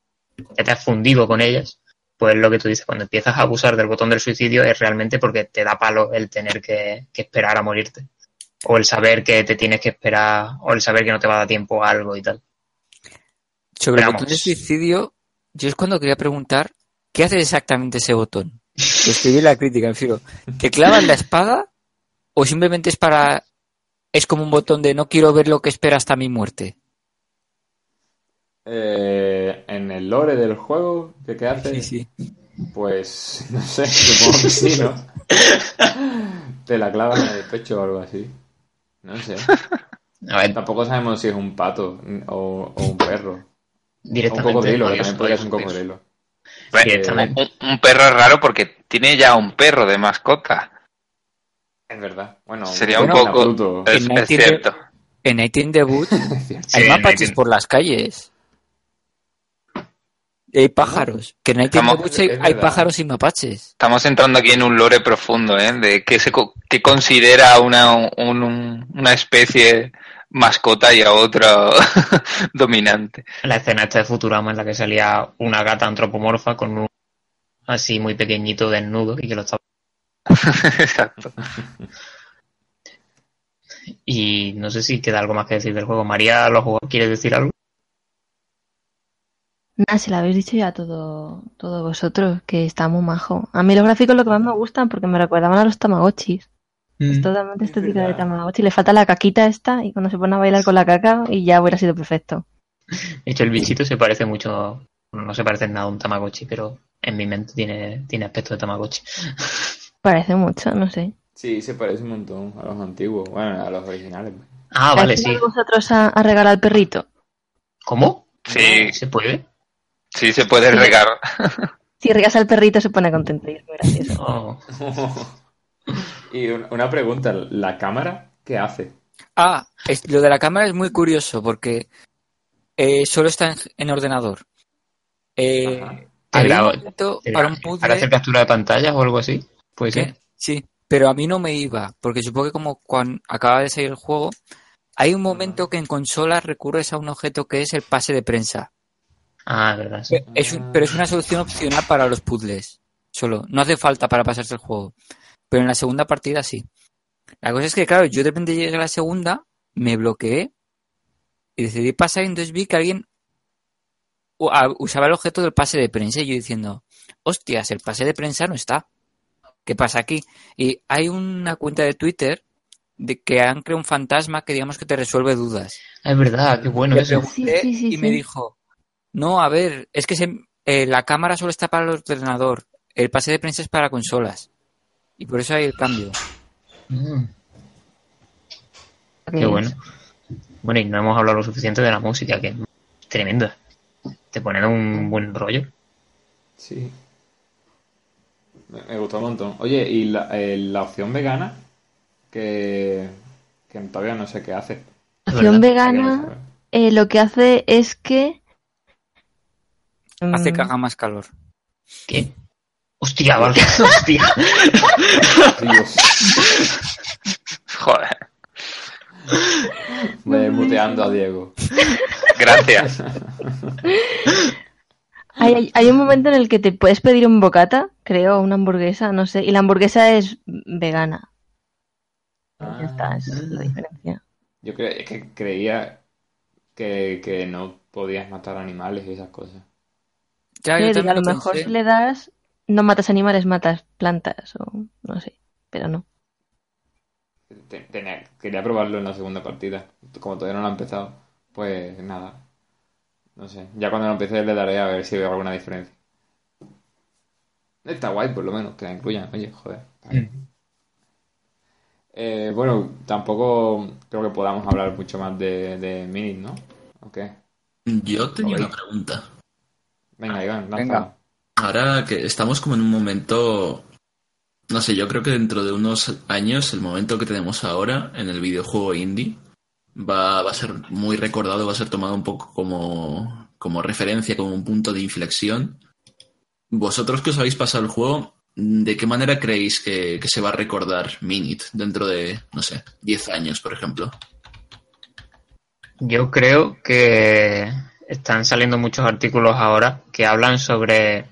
ya te has fundido con ellas, pues lo que tú dices, cuando empiezas a abusar del botón del suicidio es realmente porque te da palo el tener que, que esperar a morirte. O el saber que te tienes que esperar, o el saber que no te va a dar tiempo a algo y tal. Sobre el Veamos. botón de suicidio, yo es cuando quería preguntar, ¿qué hace exactamente ese botón? Lo escribí en la crítica, me refiero. ¿Te clavas la espada o simplemente es para... es como un botón de no quiero ver lo que espera hasta mi muerte? Eh, en el lore del juego, ¿qué, qué hace? Sí, sí. Pues no sé, supongo que sí, ¿no? Te la clavas en el pecho o algo así. No sé. A ver, Tampoco sabemos si es un pato o, o un perro. O un directamente. cocodrilo, que podría también podría ser un cocodrilo. Directamente. un, un perro es raro porque tiene ya un perro de mascota. Es verdad. Bueno, Sería bueno, un poco-. Es, es 19 cierto. En Nighting Debut Es cierto. hay Sí, mapaches por las calles. Y hay pájaros. Que en Nighting Estamos- Debut hay, es hay pájaros y mapaches. Estamos entrando aquí en un lore profundo, ¿eh? De qué se co- qué considera una, un- un- una especie mascota y a otra dominante. La escena esta de Futurama en la que salía una gata antropomorfa con un así muy pequeñito desnudo y que lo estaba. Exacto. Y no sé si queda algo más que decir del juego. María, ¿lo jugó? ¿Quieres decir algo? Nada, si lo habéis dicho ya todo, todo vosotros, que está muy majo. A mí los gráficos lo que más me gustan porque me recordaban a los Tamagotchis. Es totalmente Es estética de. Tamagotchi. Le falta la caquita esta y cuando se pone a bailar con la caca y ya hubiera sido perfecto. De hecho, el bichito se parece mucho. No se parece en nada a un Tamagotchi, pero en mi mente tiene, tiene aspecto de Tamagotchi. Parece mucho, no sé. Sí, se parece un montón a los antiguos. Bueno, a los originales. Ah, vale, ¿Hacéis sí. vosotros a, a regalar al perrito? ¿Cómo? Sí. ¿Se puede? Sí, se puede regar. Si regas al perrito se pone contento y es muy gracioso. Oh. y un- una pregunta, ¿la cámara qué hace? Ah, es- lo de la cámara es muy curioso porque eh, solo está en, en ordenador. Eh, ¿Para, un puzzle ¿Para hacer captura de pantalla o algo así? Pues que- sí, pero a mí no me iba, porque supongo que como cuando acaba de salir el juego, hay un momento que en consola recurres a un objeto que es el pase de prensa. Ah, es verdad, sí. Es un- pero es una solución opcional para los puzzles. Solo. No hace falta para pasarse el juego. Pero en la segunda partida sí. La cosa es que, claro, yo de repente llegué a la segunda, me bloqueé y decidí pasar y entonces vi que alguien usaba el objeto del pase de prensa y yo diciendo, hostias, el pase de prensa no está. ¿Qué pasa aquí? Y hay una cuenta de Twitter de que han creado un fantasma que digamos que te resuelve dudas. Es verdad, qué bueno Le eso. pregunté Sí, sí, sí, y me dijo, no, a ver, es que se- eh, la cámara solo está para el ordenador, el pase de prensa es para consolas. Y por eso hay el cambio. Mm, qué bueno. Bueno, y no hemos hablado lo suficiente de la música, que es tremenda. Te ponen un buen rollo. Sí. Me, gustó un montón. Oye, ¿y la, eh, la opción vegana? Que, que todavía no sé qué hace. Es Opción vegana eh, lo que hace es que... Hace mm, que haga más calor. ¿Qué? Hostia, vale. Hostia. Joder. Me muteando a Diego. Gracias. Hay, hay- hay un momento en el que te puedes pedir un bocata, creo, una hamburguesa, no sé, y la hamburguesa es vegana. Ya está, esa es la diferencia. Yo cre- que creía que, que no podías matar animales y esas cosas. Ya, yo a lo lo mejor pensé. si le das, no matas animales, matas plantas o no sé, pero no. Tenía- quería probarlo en la segunda partida. Como todavía no lo he empezado, pues nada. No sé. Ya cuando lo empecé le daré a ver si veo alguna diferencia. Está guay, por lo menos, que la incluyan. Oye, joder. Eh, bueno, tampoco creo que podamos hablar mucho más de, de Minit, ¿no? ¿O qué? Yo tenía una pregunta. Venga, Iván, Venga. Ahora que estamos como en un momento, no sé, yo creo que dentro de unos años el momento que tenemos ahora en el videojuego indie va, va a ser muy recordado, va a ser tomado un poco como, como referencia, como un punto de inflexión. Vosotros que os habéis pasado el juego, ¿de qué manera creéis que, que se va a recordar Minit dentro de, no sé, 10 años, por ejemplo? Yo creo que están saliendo muchos artículos ahora que hablan sobre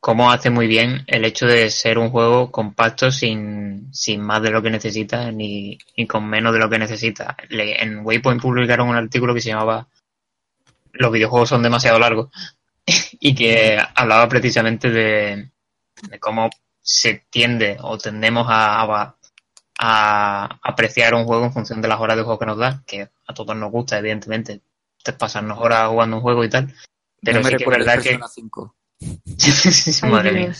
cómo hace muy bien el hecho de ser un juego compacto sin, sin más de lo que necesita ni, ni con menos de lo que necesita. Le- en Waypoint publicaron un artículo que se llamaba Los videojuegos son demasiado largos y que hablaba precisamente de, cómo se tiende o tendemos a, a, a apreciar un juego en función de las horas de juego que nos da, que a todos nos gusta, evidentemente, pasarnos horas jugando un juego y tal. Pero No me sí que es verdad que Persona 5. Ay, Madre mía.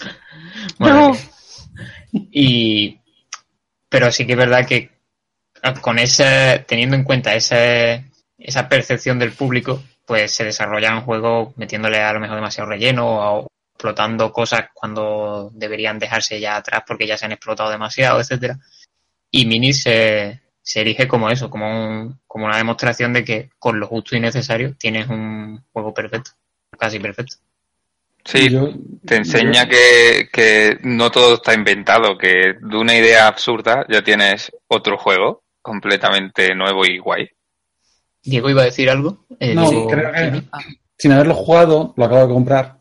Madre No. mía. Y, pero sí que es verdad que ah, con ese, teniendo en cuenta ese, esa percepción del público, pues se desarrollan juegos metiéndole a lo mejor demasiado relleno o explotando cosas cuando deberían dejarse ya atrás porque ya se han explotado demasiado, etcétera. Y Mini se, se erige como eso, como, un, como una demostración de que con lo justo y necesario tienes un juego perfecto, casi perfecto. Sí, Yo- te enseña yo- que, que no todo está inventado, que de una idea absurda ya tienes otro juego completamente nuevo y guay. Diego iba a decir algo. Eh, No, Diego- creo que sin haberlo jugado, lo acabo de comprar,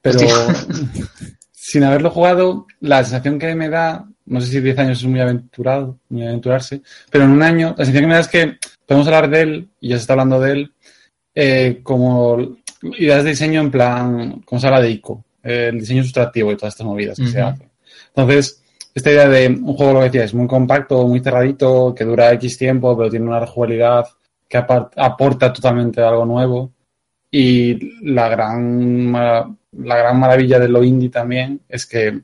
pero sin haberlo jugado, la sensación que me da, no sé si 10 años es muy aventurado, muy aventurarse, pero en un año, la sensación que me da es que podemos hablar de él, y ya se está hablando de él, eh, como ideas de diseño en plan, como se habla de ICO, eh, el diseño sustractivo y todas estas movidas que se hacen. Entonces, esta idea de un juego, lo que decía, es muy compacto, muy cerradito, que dura X tiempo, pero tiene una rejugabilidad que aporta totalmente algo nuevo. Y la gran, la gran maravilla de lo indie también es que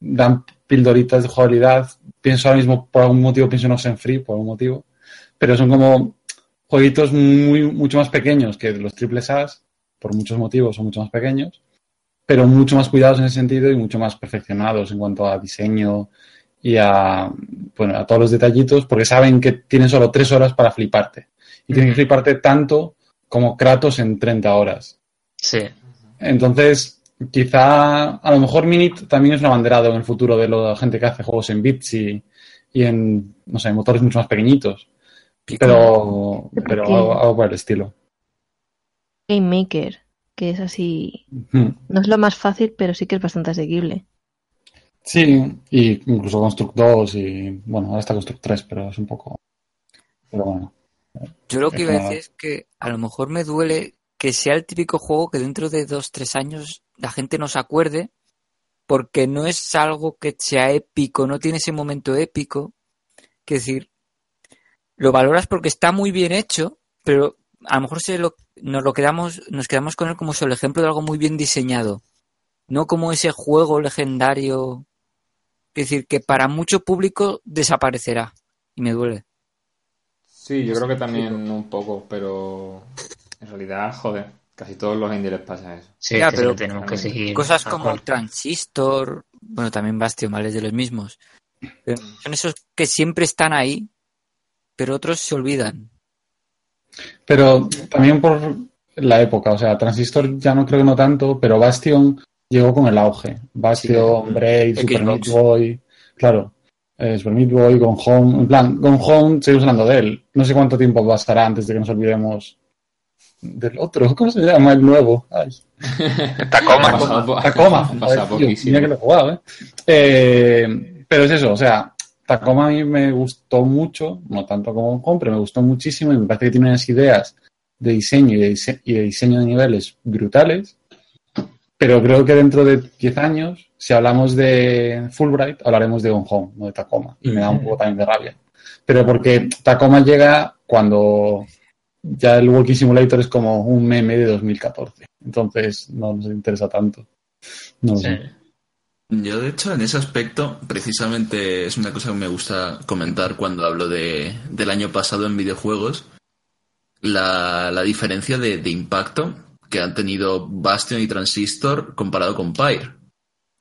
dan pildoritas de jugabilidad. Pienso ahora mismo, por algún motivo, pienso en Oxenfree, por algún motivo. Pero son como jueguitos muy, mucho más pequeños que los triples A's, por muchos motivos son mucho más pequeños, pero mucho más cuidados en ese sentido y mucho más perfeccionados en cuanto a diseño y a, bueno, a todos los detallitos, porque saben que tienen solo tres horas para fliparte. Y tienen que fliparte tanto como Kratos en 30 horas. Sí. Entonces, quizá a lo mejor Minit también es un abanderado en el futuro de la gente que hace juegos en bits y, y en, no sé, motores mucho más pequeñitos. Pero, pero algo, algo por el estilo. Game Maker, que es así. No es lo más fácil, pero sí que es bastante asequible. Sí, y incluso Construct 2 y, bueno, ahora está Construct 3, pero es un poco... Pero bueno. Yo lo que iba a decir es que a lo mejor me duele que sea el típico juego que dentro de dos, tres años la gente no se acuerde porque no es algo que sea épico, no tiene ese momento épico. Que decir, lo valoras porque está muy bien hecho, pero a lo mejor se lo, nos lo quedamos, nos quedamos con él como solo ejemplo de algo muy bien diseñado, no como ese juego legendario. Es decir, que para mucho público desaparecerá y me duele. Sí, yo creo que también un poco, pero en realidad, joder, casi todos los indie les pasa eso. Sí, Ya, que se pero tenemos que seguir. Cosas como cual. Transistor, bueno, también Bastion, ¿vale? Es de los mismos. Pero son esos que siempre están ahí, pero otros se olvidan. Pero también por la época, o sea, Transistor ya no creo que no tanto, pero Bastion llegó con el auge. Bastion, Sí. Braid, Super. Meat Boy, claro, eh, Super Meat Boy, Gone Home, en plan, Gone Home, seguimos hablando de él. No sé cuánto tiempo pasará antes de que nos olvidemos del otro, ¿cómo se llama el nuevo? Ay. Tacoma. Tacoma. ¿eh? Eh, Pero es eso, o sea, Tacoma a mí me gustó mucho, no tanto como Home, pero me gustó muchísimo y me parece que tiene unas ideas de diseño y de, dise- y de diseño de niveles brutales. Pero creo que dentro de 10 años, si hablamos de Fulbright, hablaremos de Gone Home, no de Tacoma. Y me da un poco también de rabia. Pero porque Tacoma llega cuando ya el Walking Simulator es como un meme de 2014. Entonces no nos interesa tanto. No Sí. Yo, de hecho, en ese aspecto, precisamente es una cosa que me gusta comentar cuando hablo de, del año pasado en videojuegos. La, la diferencia de, de impacto que han tenido Bastion y Transistor comparado con Pyre.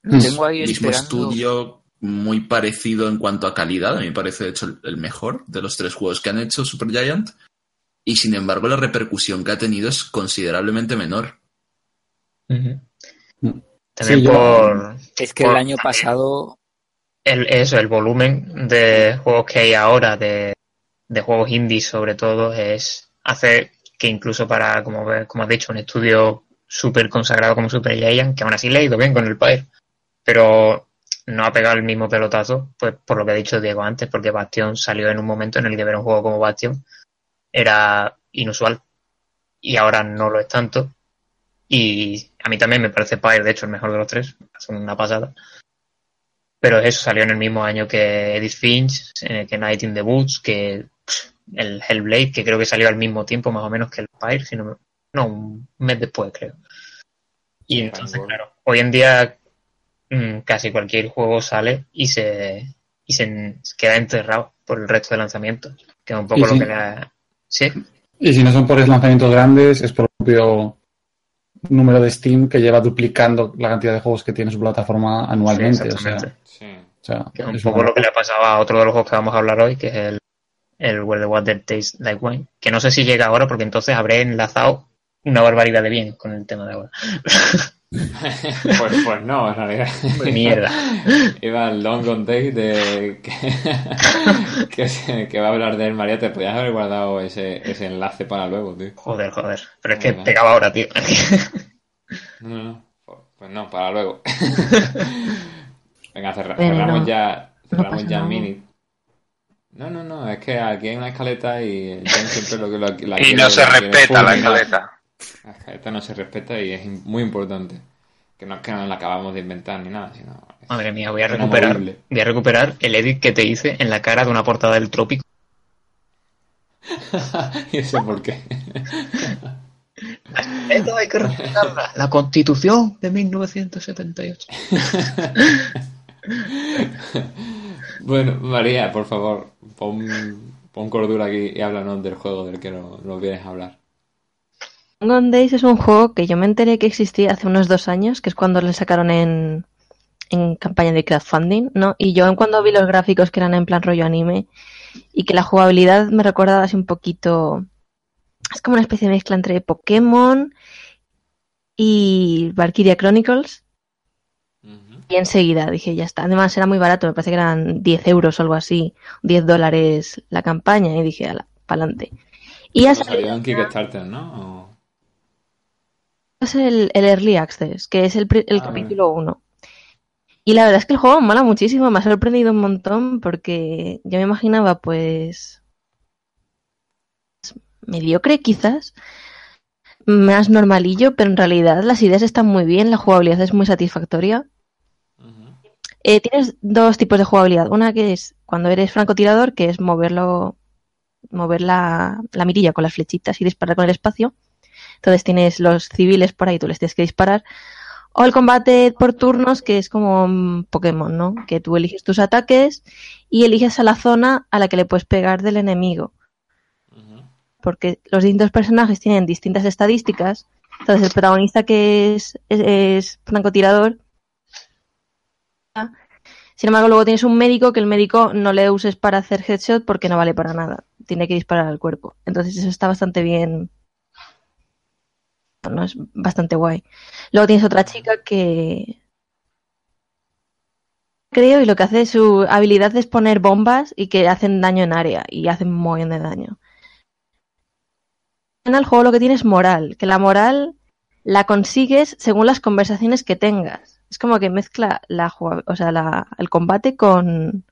Tengo ahí Mismo esperando. estudio, muy parecido en cuanto a calidad. A mí me parece, de hecho, el- el mejor de los tres juegos que han hecho Supergiant. Y sin embargo, la repercusión que ha tenido es considerablemente menor. También Sí, por Es que Por- el año pasado, el, eso, el volumen de juegos que hay ahora, de, de juegos indie sobre todo, es hace que incluso para, como, como has dicho, un estudio súper consagrado como Super Giant, que aún así le ha ido bien con el Pyre, pero no ha pegado el mismo pelotazo, pues por lo que ha dicho Diego antes, porque Bastion salió en un momento en el que ver un juego como Bastion era inusual y ahora no lo es tanto. Y a mí también me parece Pyre, de hecho, el mejor de los tres, son una pasada. Pero eso salió en el mismo año que Edith Finch, eh, que Night in the Woods, que el Hellblade, que creo que salió al mismo tiempo más o menos que el Pyre, si no, me- no, un mes después creo. Y entonces, claro, hoy en día mm, casi cualquier juego sale y se, y se queda enterrado por el resto de lanzamientos, que es un poco lo sí. que le ha... Sí, Y si no son por lanzamientos grandes, es por el propio número de Steam que lleva duplicando la cantidad de juegos que tiene su plataforma anualmente. sí, o sea, exactamente. Sí. o sea, Que es un poco una- lo que le ha pasado a otro de los juegos que vamos a hablar hoy, que es el, el Where the Water Tastes Like Wine. Que no sé si llega ahora, porque entonces habré enlazado una barbaridad de bien con el tema de ahora. pues, pues no, en realidad. Mierda. Iba el Long Gone Days de que, que, se- que va a hablar de él, María. Te podías haber guardado ese, ese enlace para luego, tío. Joder, joder. Pero es que pegaba ahora, tío. No, no, no. Pues no, para luego. Venga, cerra- cerramos no. ya, cerramos ya nada. Mini. No, no, no, es que aquí hay una escaleta y siempre lo que lo, la Y quiere- no se respeta la escaleta. Escaleta no se respeta y es muy importante. Que no es que no la acabamos de inventar ni nada, sino... Madre mía, voy a recuperar, inamovible. voy a recuperar el edit que te hice en la cara de una portada del Trópico. y eso por qué. Esto hay que respetarla. La Constitución de 1978. bueno, María, por favor, pon, pon cordura aquí y háblanos del juego del que no- nos vienes a hablar. Gone Days es un juego que yo me enteré que existía hace unos dos años, que es cuando le sacaron en, en campaña de crowdfunding, ¿no? Y yo en cuando vi los gráficos que eran en plan rollo anime y que la jugabilidad me recordaba así un poquito... Es como una especie de mezcla entre Pokémon y Valkyria Chronicles. Y enseguida dije, ya está. Además era muy barato, me parece que eran 10 euros o algo así, 10 dólares la campaña y dije, ala, pa'lante. Y ya salió- salió en Kickstarter, ¿no? O- es el, el Early Access, que es el, el Ah, capítulo 1. Y la verdad es que el juego mola muchísimo, me ha sorprendido un montón porque yo me imaginaba pues mediocre quizás, más normalillo, pero en realidad las ideas están muy bien, la jugabilidad es muy satisfactoria. Eh, tienes dos tipos de jugabilidad. Una que es cuando eres francotirador, que es moverlo, mover la, la mirilla con las flechitas y disparar con el espacio. Entonces tienes los civiles por ahí, tú les tienes que disparar. O el combate por turnos, que es como un Pokémon, ¿no? Que tú eliges tus ataques y eliges a la zona a la que le puedes pegar del enemigo. Porque los distintos personajes tienen distintas estadísticas. Entonces el protagonista que es, es, es francotirador sin embargo, luego tienes un médico que el médico no le uses para hacer headshot porque no vale para nada. Tiene que disparar al cuerpo. Entonces eso está bastante bien. Bueno, es bastante guay. Luego tienes otra chica que... Creo, y lo que hace su habilidad es poner bombas y que hacen daño en área y hacen muy bien de daño. En el juego lo que tienes es moral, que la moral la consigues según las conversaciones que tengas. Es como que mezcla la, o sea, la- el combate con,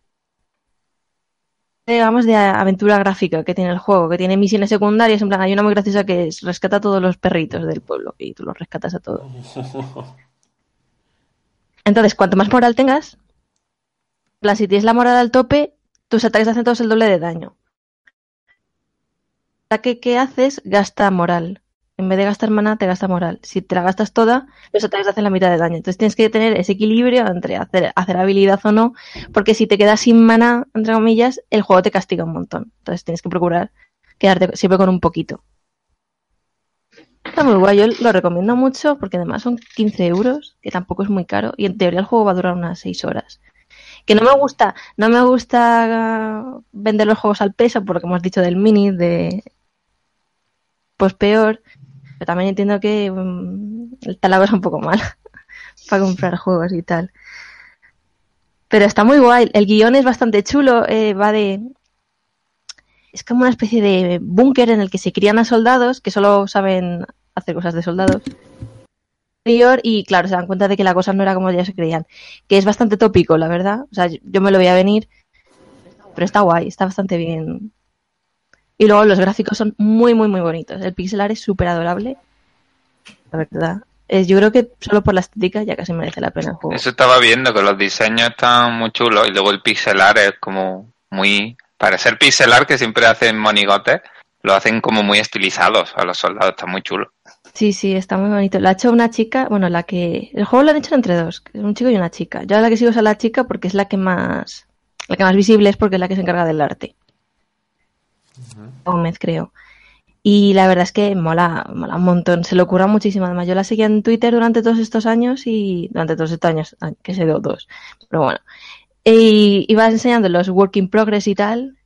digamos, de aventura gráfica que tiene el juego, que tiene misiones secundarias. En plan, hay una muy graciosa que es rescata a todos los perritos del pueblo y tú los rescatas a todos. Entonces, cuanto más moral tengas, en plan, si tienes la moral al tope, tus ataques hacen todos el doble de daño. El ataque que haces gasta moral. En vez de gastar mana, te gasta moral. Si te la gastas toda, los ataques hacen la mitad de daño. Entonces tienes que tener ese equilibrio entre hacer, habilidad o no, porque si te quedas sin mana, entre comillas, el juego te castiga un montón. Entonces tienes que procurar quedarte siempre con un poquito. Está muy guay, yo lo recomiendo mucho porque además son 15 euros, que tampoco es muy caro, y en teoría el juego va a durar unas 6 horas. Que no me gusta, no me gusta vender los juegos al peso, por lo que hemos dicho del mini, de pues peor, pero también entiendo que mm, el taladro es un poco mal para comprar juegos y tal. Pero está muy guay. El guion es bastante chulo. eh, va de. es como una especie de búnker en el que se crían a soldados que solo saben hacer cosas de soldados. Y claro, se dan cuenta de que la cosa no era como ya se creían. Que es bastante tópico, la verdad. O sea, yo me lo voy a venir. Pero está guay, está bastante bien. Y luego los gráficos son muy, muy, muy bonitos. El pixel art es súper adorable. La verdad. Eh, yo creo que solo por la estética ya casi merece la pena el juego. Eso estaba viendo, que los diseños están muy chulos y luego el pixel art es como muy... Para ser pixel art que siempre hacen monigotes, lo hacen como muy estilizados a los soldados, está muy chulo. Sí, sí, está muy bonito. Lo ha hecho una chica, bueno, la que... El juego lo han hecho entre dos, un chico y una chica. Yo la que sigo es a la chica porque es la que más... La que más visible es porque es la que se encarga del arte. Gómez, creo. Y la verdad es que mola, mola un montón, se le ocurra muchísimo. Además, yo la seguía en Twitter durante todos estos años y durante todos estos años, que se dio dos, pero bueno. Y iba enseñando los work in progress y tal,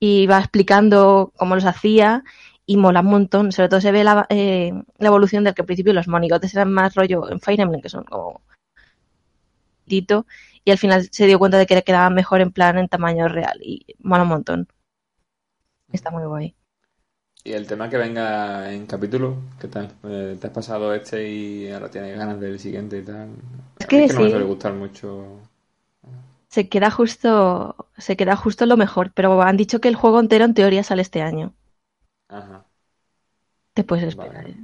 y iba explicando cómo los hacía y mola un montón. Sobre todo se ve la, eh, la evolución del que al principio los monigotes eran más rollo en Fire Emblem, que son como y al final se dio cuenta de que le quedaba mejor en plan en tamaño real y mola un montón. Está muy guay. ¿Y el tema que venga en capítulo? ¿Qué tal? Eh, ¿Te has pasado este y ahora tienes ganas del siguiente y tal? Es que, no me sí. suele gustar mucho. Se queda justo, se queda justo lo mejor, pero han dicho que el juego entero en teoría sale este año. Ajá. Te puedes esperar. Vale. ¿eh?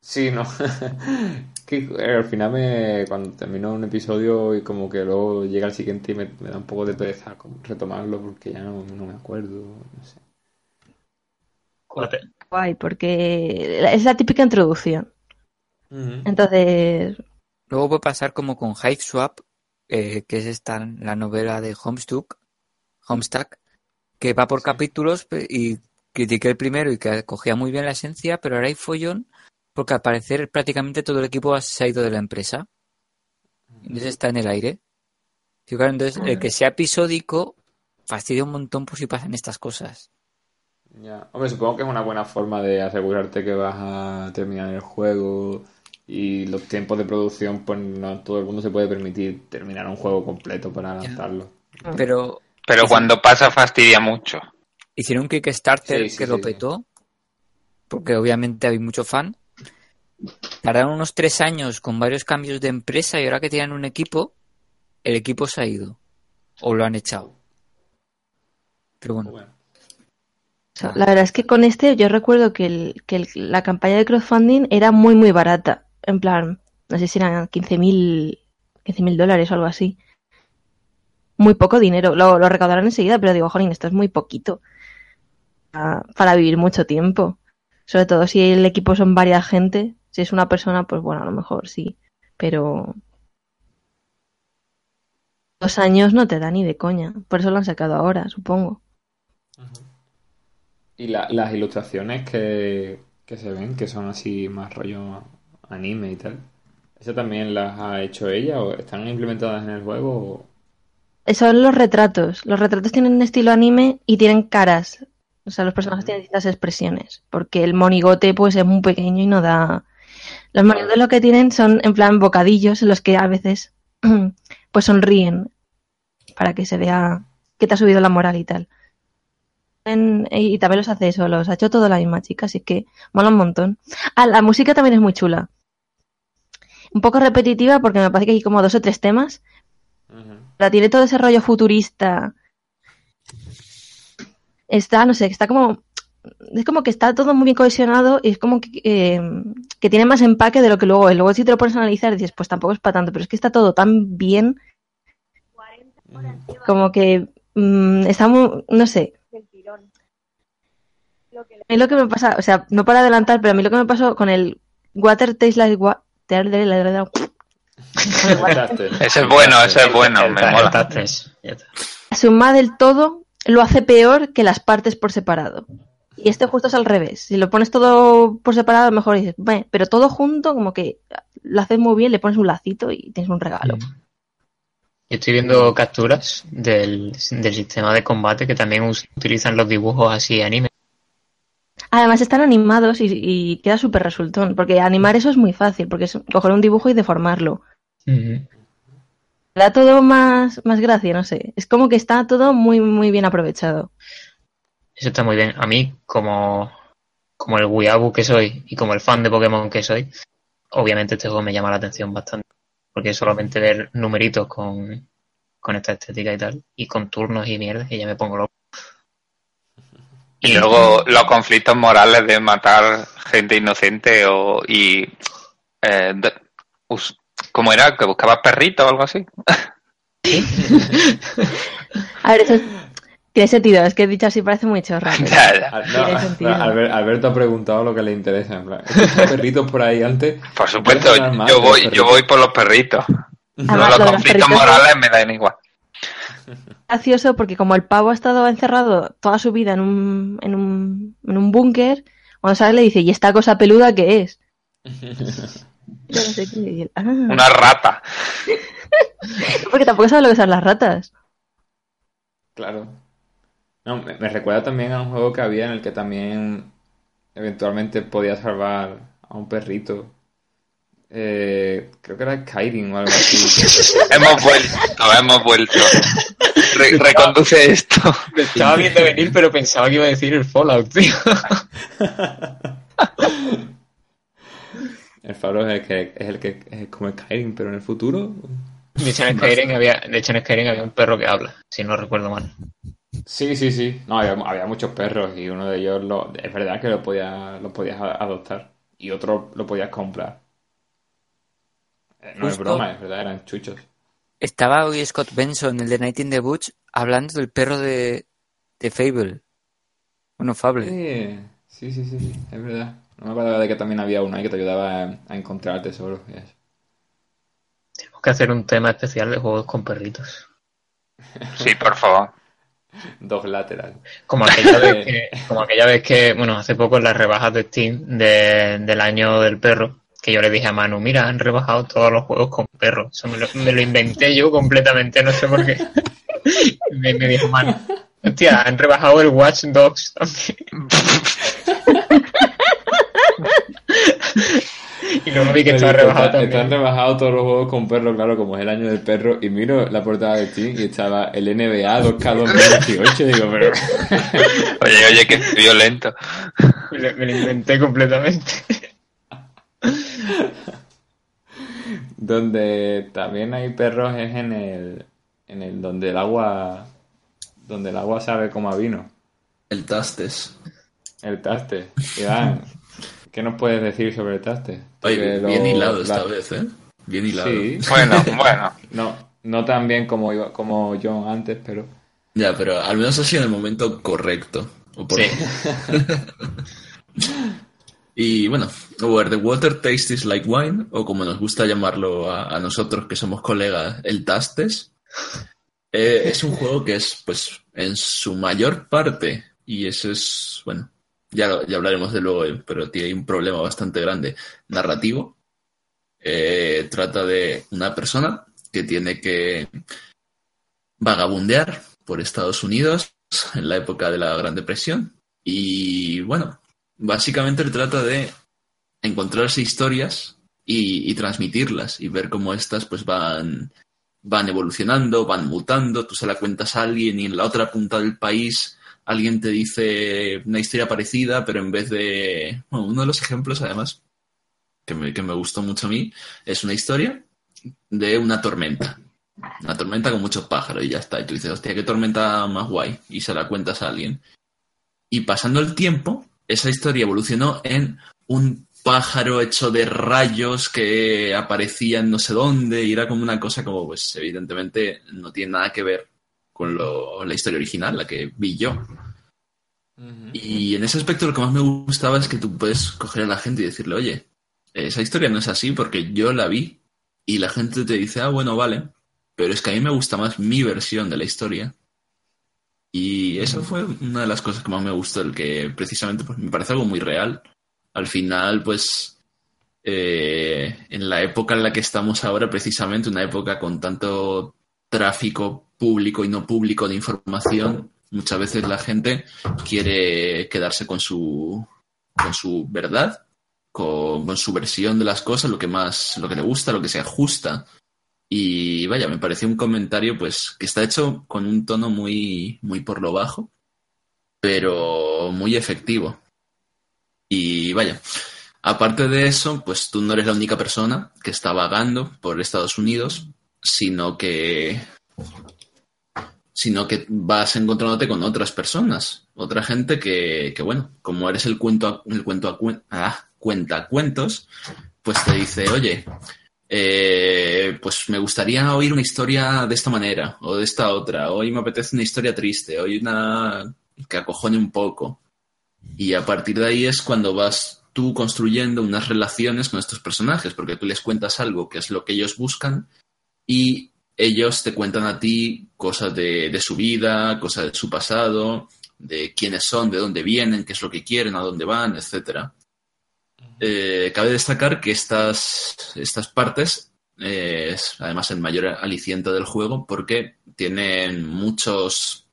Sí, no. que eh, al final me, cuando termino un episodio y como que luego llega el siguiente y me, me da un poco de pereza retomarlo porque ya no, no me acuerdo. No sé. Guay, porque es la típica introducción. Entonces, Luego puede pasar como con Hive Swap, eh, que es esta la novela de Homestuck, Homestuck, que va por capítulos y critiqué el primero y que cogía muy bien la esencia, pero ahora hay follón porque al parecer prácticamente todo el equipo se ha ido de la empresa. Entonces está en el aire. Y claro, entonces el que sea episódico fastidia un montón por si pasan estas cosas. Ya. Hombre, supongo que es una buena forma de asegurarte que vas a terminar el juego y los tiempos de producción, pues no todo el mundo se puede permitir terminar un juego completo para lanzarlo. Pero Pero cuando pasa fastidia mucho. hicieron un Kickstarter Sí, sí, que sí, lo sí. petó, porque obviamente hay mucho fan. Tardaron unos tres años con varios cambios de empresa y ahora que tienen un equipo, el equipo se ha ido o lo han echado. Pero bueno, Bueno. La verdad es que con este yo recuerdo que, la campaña de crowdfunding era muy, muy barata. En plan, no sé si eran 15.000 15.000 dólares o algo así. Muy poco dinero. Lo, lo recaudaron enseguida, pero digo, jolín, esto es muy poquito para, para vivir mucho tiempo. Sobre todo si el equipo son varias gente. Si es una persona, pues bueno, a lo mejor sí. Pero dos años no te da ni de coña. Por eso lo han sacado ahora, supongo. Y la- las ilustraciones que, que se ven, que son así más rollo anime y tal, ¿eso también las ha hecho ella o están implementadas en el juego? o- Son los retratos. Los retratos tienen un estilo anime y tienen caras. O sea, los personajes tienen distintas expresiones. Porque el monigote, pues, es muy pequeño y no da. Los monigotes lo que tienen son, en plan, bocadillos en los que a veces, pues, sonríen. Para que se vea que te ha subido la moral y tal. En- y también los hace eso, los ha hecho todo la misma chica, así que mola un montón. Ah, la música también es muy chula. Un poco repetitiva porque me parece que hay como dos o tres temas, Ujú. la tiene todo ese rollo futurista. Está, no sé, está como. Es como que está todo muy bien cohesionado y es como que, eh, que tiene más empaque de lo que luego es. Luego, si te lo pones a analizar, dices, pues tampoco es para tanto, pero es que está todo tan bien. Como que mm, está muy. No sé. A mí lo que me pasa, o sea, no para adelantar, pero a mí lo que me pasó con el Water Tastes Like Water. Ese es bueno, ese es bueno, me mola. La suma del todo lo hace peor que las partes por separado. Y este justo es al revés. Si lo pones todo por separado, a lo mejor dices, "Bueno", pero todo junto, como que lo haces muy bien, le pones un lacito y tienes un regalo. Yo estoy viendo capturas del, del sistema de combate que también utilizan los dibujos así anime. Además están animados y, y queda súper resultón, porque animar eso es muy fácil, porque es coger un dibujo y deformarlo. Da todo más, más gracia, no sé. Es como que está todo muy, muy bien aprovechado. Eso está muy bien. A mí, como, como el Wiabu que soy y como el fan de Pokémon que soy, obviamente este juego me llama la atención bastante. Porque solamente ver numeritos con, con esta estética y tal, y con turnos y mierda, y ya me pongo loco. Y luego los conflictos morales de matar gente inocente o y eh, de- us- ¿cómo era? que buscabas perritos o algo así. A ver, eso es- tiene sentido, es que dicho así parece muy chorra. Ah, no. Albert- Alberto ha preguntado lo que le interesa. En plan, estos perritos por ahí antes. Por supuesto, yo voy, yo voy por los perritos. Además, los lo de los conflictos perritos- morales me dan igual. Gracioso porque como el pavo ha estado encerrado toda su vida en un, en un, en un búnker, cuando sale le dice, ¿y esta cosa peluda qué es? Yo no sé qué. y él, "Ah". Una rata. Porque tampoco sabe lo que son las ratas. Claro. No, me, me recuerda también a un juego que había en el que también eventualmente podías salvar a un perrito. Eh, creo que era Skyrim o algo así. Hemos vuelto, hemos vuelto. Re- reconduce esto. Me estaba viendo venir, pero pensaba que iba a decir el Fallout, tío. El faro es el que es el que es como Skyrim, pero en el futuro. De hecho, en Skyrim había, de hecho, en Skyrim había un perro que habla, si no recuerdo mal. Sí, sí, sí. No, había, había muchos perros y uno de ellos lo, es verdad que lo podías, lo podías adoptar y otro lo podías comprar. Eh, No es broma, es verdad, eran chuchos. Estaba hoy Scott Benson, el de Night in the Woods, hablando del perro de, de Fable. Bueno, Fable. Sí, sí, sí, sí, sí, es verdad. No me acordaba de que también había uno ahí que te ayudaba a, a encontrar tesoros. Tenemos que hacer un tema especial de juegos con perritos. Sí, por favor. Dos lateral. Como aquella vez que, como aquella vez que, bueno, hace poco en las rebajas de Steam de- del año del perro, que yo le dije a Manu, mira, han rebajado todos los juegos con perros. Eso me lo, me lo inventé yo completamente, no sé por qué. me, me dijo Manu, hostia, han rebajado el Watch Dogs también. y luego vi que estaba rebajado está- Están también. rebajados todos los juegos con perro, claro, como es el año del perro. Y miro la portada de Steam y estaba el NBA 2K 2018. Digo, pero. Oye, oye, que violento. Me lo, me lo inventé completamente. Donde también hay perros es en el, en el donde el agua donde el agua sabe como a vino, El Tastes. el taste. Iván, ¿qué nos puedes decir sobre el taste? Porque Oye, lo- bien hilado esta la- vez, ¿eh? Bien hilado. Sí, Bueno, bueno. no, no tan bien como iba- como yo antes, pero Ya, pero al menos así en el momento correcto. O por- Sí. Y bueno, Where the Water Tastes Like Wine, o como nos gusta llamarlo a, nosotros que somos colegas, el Tastes, eh, es un juego que es, pues, en su mayor parte, y eso es, bueno, ya, ya hablaremos de luego, eh, pero tiene un problema bastante grande, narrativo. Eh, trata de una persona que tiene que vagabundear por Estados Unidos en la época de la Gran Depresión. Y bueno, básicamente trata de encontrarse historias y, transmitirlas y ver cómo estas pues van, van evolucionando, van mutando, tú se la cuentas a alguien y en la otra punta del país alguien te dice una historia parecida, pero en vez de... Bueno, uno de los ejemplos además que me, que me gustó mucho a mí es una historia de una tormenta. Una tormenta con muchos pájaros y ya está. Y tú dices, hostia, qué tormenta más guay. Y se la cuentas a alguien. Y pasando el tiempo, esa historia evolucionó en un pájaro hecho de rayos que aparecía en no sé dónde y era como una cosa como, pues evidentemente no tiene nada que ver con lo- la historia original, la que vi yo. Y en ese aspecto lo que más me gustaba es que tú puedes coger a la gente y decirle, oye, esa historia no es así porque yo la vi y la gente te dice, ah, bueno, vale, pero es que a mí me gusta más mi versión de la historia. Y eso fue una de las cosas que más me gustó, el que precisamente pues, me parece algo muy real. Al final, pues, eh, en la época en la que estamos ahora, precisamente, una época con tanto tráfico público y no público de información, muchas veces la gente quiere quedarse con su, con su verdad, con, con su versión de las cosas, lo que más, lo que le gusta, lo que se ajusta. Y vaya, me pareció un comentario pues que está hecho con un tono muy, muy por lo bajo, pero muy efectivo. Y vaya, aparte de eso, pues tú no eres la única persona que está vagando por Estados Unidos, sino que sino que vas encontrándote con otras personas, otra gente que, que bueno, como eres el cuento el cuento a cuen- ah, cuenta cuentos, pues te dice, oye, eh, pues me gustaría oír una historia de esta manera o de esta otra. Hoy me apetece una historia triste, hoy una que acojone un poco. Y a partir de ahí es cuando vas tú construyendo unas relaciones con estos personajes, porque tú les cuentas algo que es lo que ellos buscan y ellos te cuentan a ti cosas de, de su vida, cosas de su pasado, de quiénes son, de dónde vienen, qué es lo que quieren, a dónde van, etcétera. Eh, cabe destacar que estas, estas partes eh, es además el mayor aliciente del juego porque tienen muchos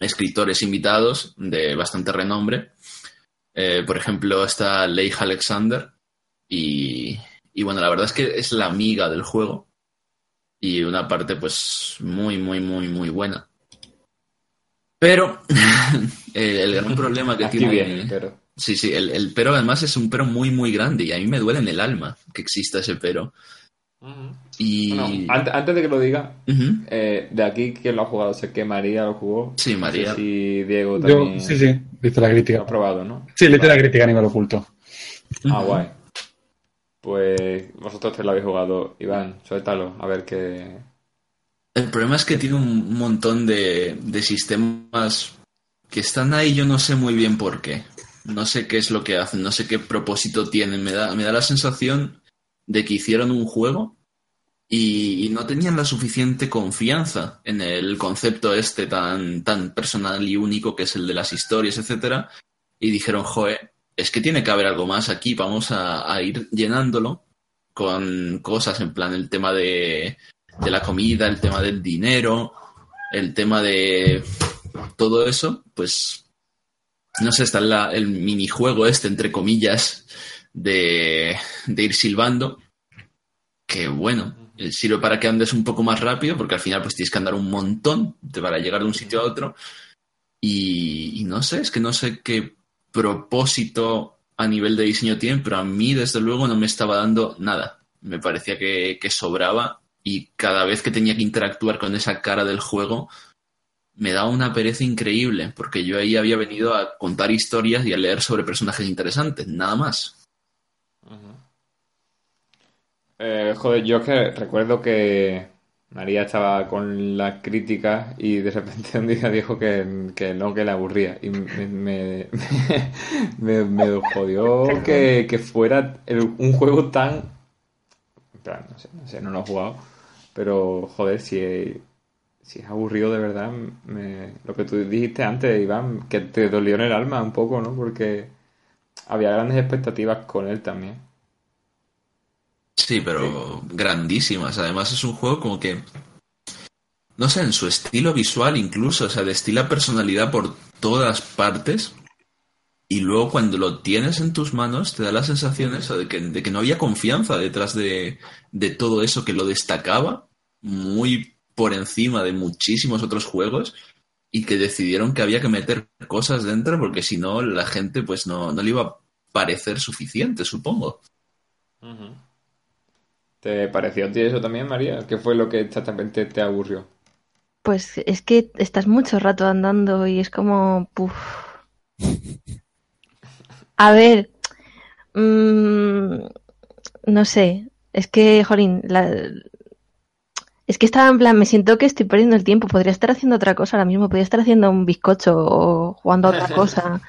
escritores invitados de bastante renombre. Eh, por ejemplo, está Leigh Alexander y, y bueno, la verdad es que es la amiga del juego y una parte pues muy, muy, muy, muy buena. Pero el gran problema que Aquí tiene... viene, pero. Sí, sí, el, el pero además es un pero muy, muy grande y a mí me duele en el alma que exista ese pero. Y... Bueno, antes, antes de que lo diga, eh, de aquí, ¿quién lo ha jugado? Sé que María lo jugó. Sí, María. No sé si Diego Yo, también sí, sí, viste la lo ha crítica. probado, ¿no? Sí, le hice la crítica a nivel oculto. Ah, guay. Pues vosotros tres lo habéis jugado. Iván, suéltalo, a ver qué. El problema es que tiene un montón de, de sistemas que están ahí, yo no sé muy bien por qué. No sé qué es lo que hacen, no sé qué propósito tienen. Me da, me da la sensación de que hicieron un juego y, no tenían la suficiente confianza en el concepto este tan, tan personal y único que es el de las historias, etcétera. Y dijeron, joe, es que tiene que haber algo más aquí, vamos a, a ir llenándolo con cosas en plan el tema de, de la comida, el tema del dinero, el tema de todo eso, pues no sé, está el minijuego este, entre comillas, de, de ir silbando, que bueno, eh, sirve para que andes un poco más rápido, porque al final pues tienes que andar un montón para llegar de un sitio a otro, y, y no sé, es que no sé qué propósito a nivel de diseño tienen, pero a mí desde luego no me estaba dando nada. Me parecía que sobraba y cada vez que tenía que interactuar con esa cara del juego me daba una pereza increíble, porque yo ahí había venido a contar historias y a leer sobre personajes interesantes, nada más. Eh, joder, yo es que recuerdo que María estaba con las críticas y de repente un día dijo que, que no, que le aburría. Y me, me, me, jodió que, que fuera un juego tan... en no sé, no sé, no lo he jugado. Pero, joder, si, si es aburrido de verdad, me- lo que tú dijiste antes, Iván, que te dolió en el alma un poco, ¿no? Porque había grandes expectativas con él también. Sí, pero grandísimas. Además es un juego como que, no sé, en su estilo visual incluso, o sea, destila personalidad por todas partes. Y luego cuando lo tienes en tus manos te da la sensación eso de que, de que no había confianza detrás de, de todo eso que lo destacaba muy por encima de muchísimos otros juegos y que decidieron que había que meter cosas dentro porque si no la gente pues no, no le iba a parecer suficiente, supongo. ¿Te pareció a ti eso también, María? ¿Qué fue lo que exactamente te aburrió? Pues es que estás mucho rato andando y es como... puf. A ver, mm, no sé, es que, Jolín, la- es que estaba en plan, me siento que estoy perdiendo el tiempo, podría estar haciendo otra cosa ahora mismo, podría estar haciendo un bizcocho o jugando a otra cosa,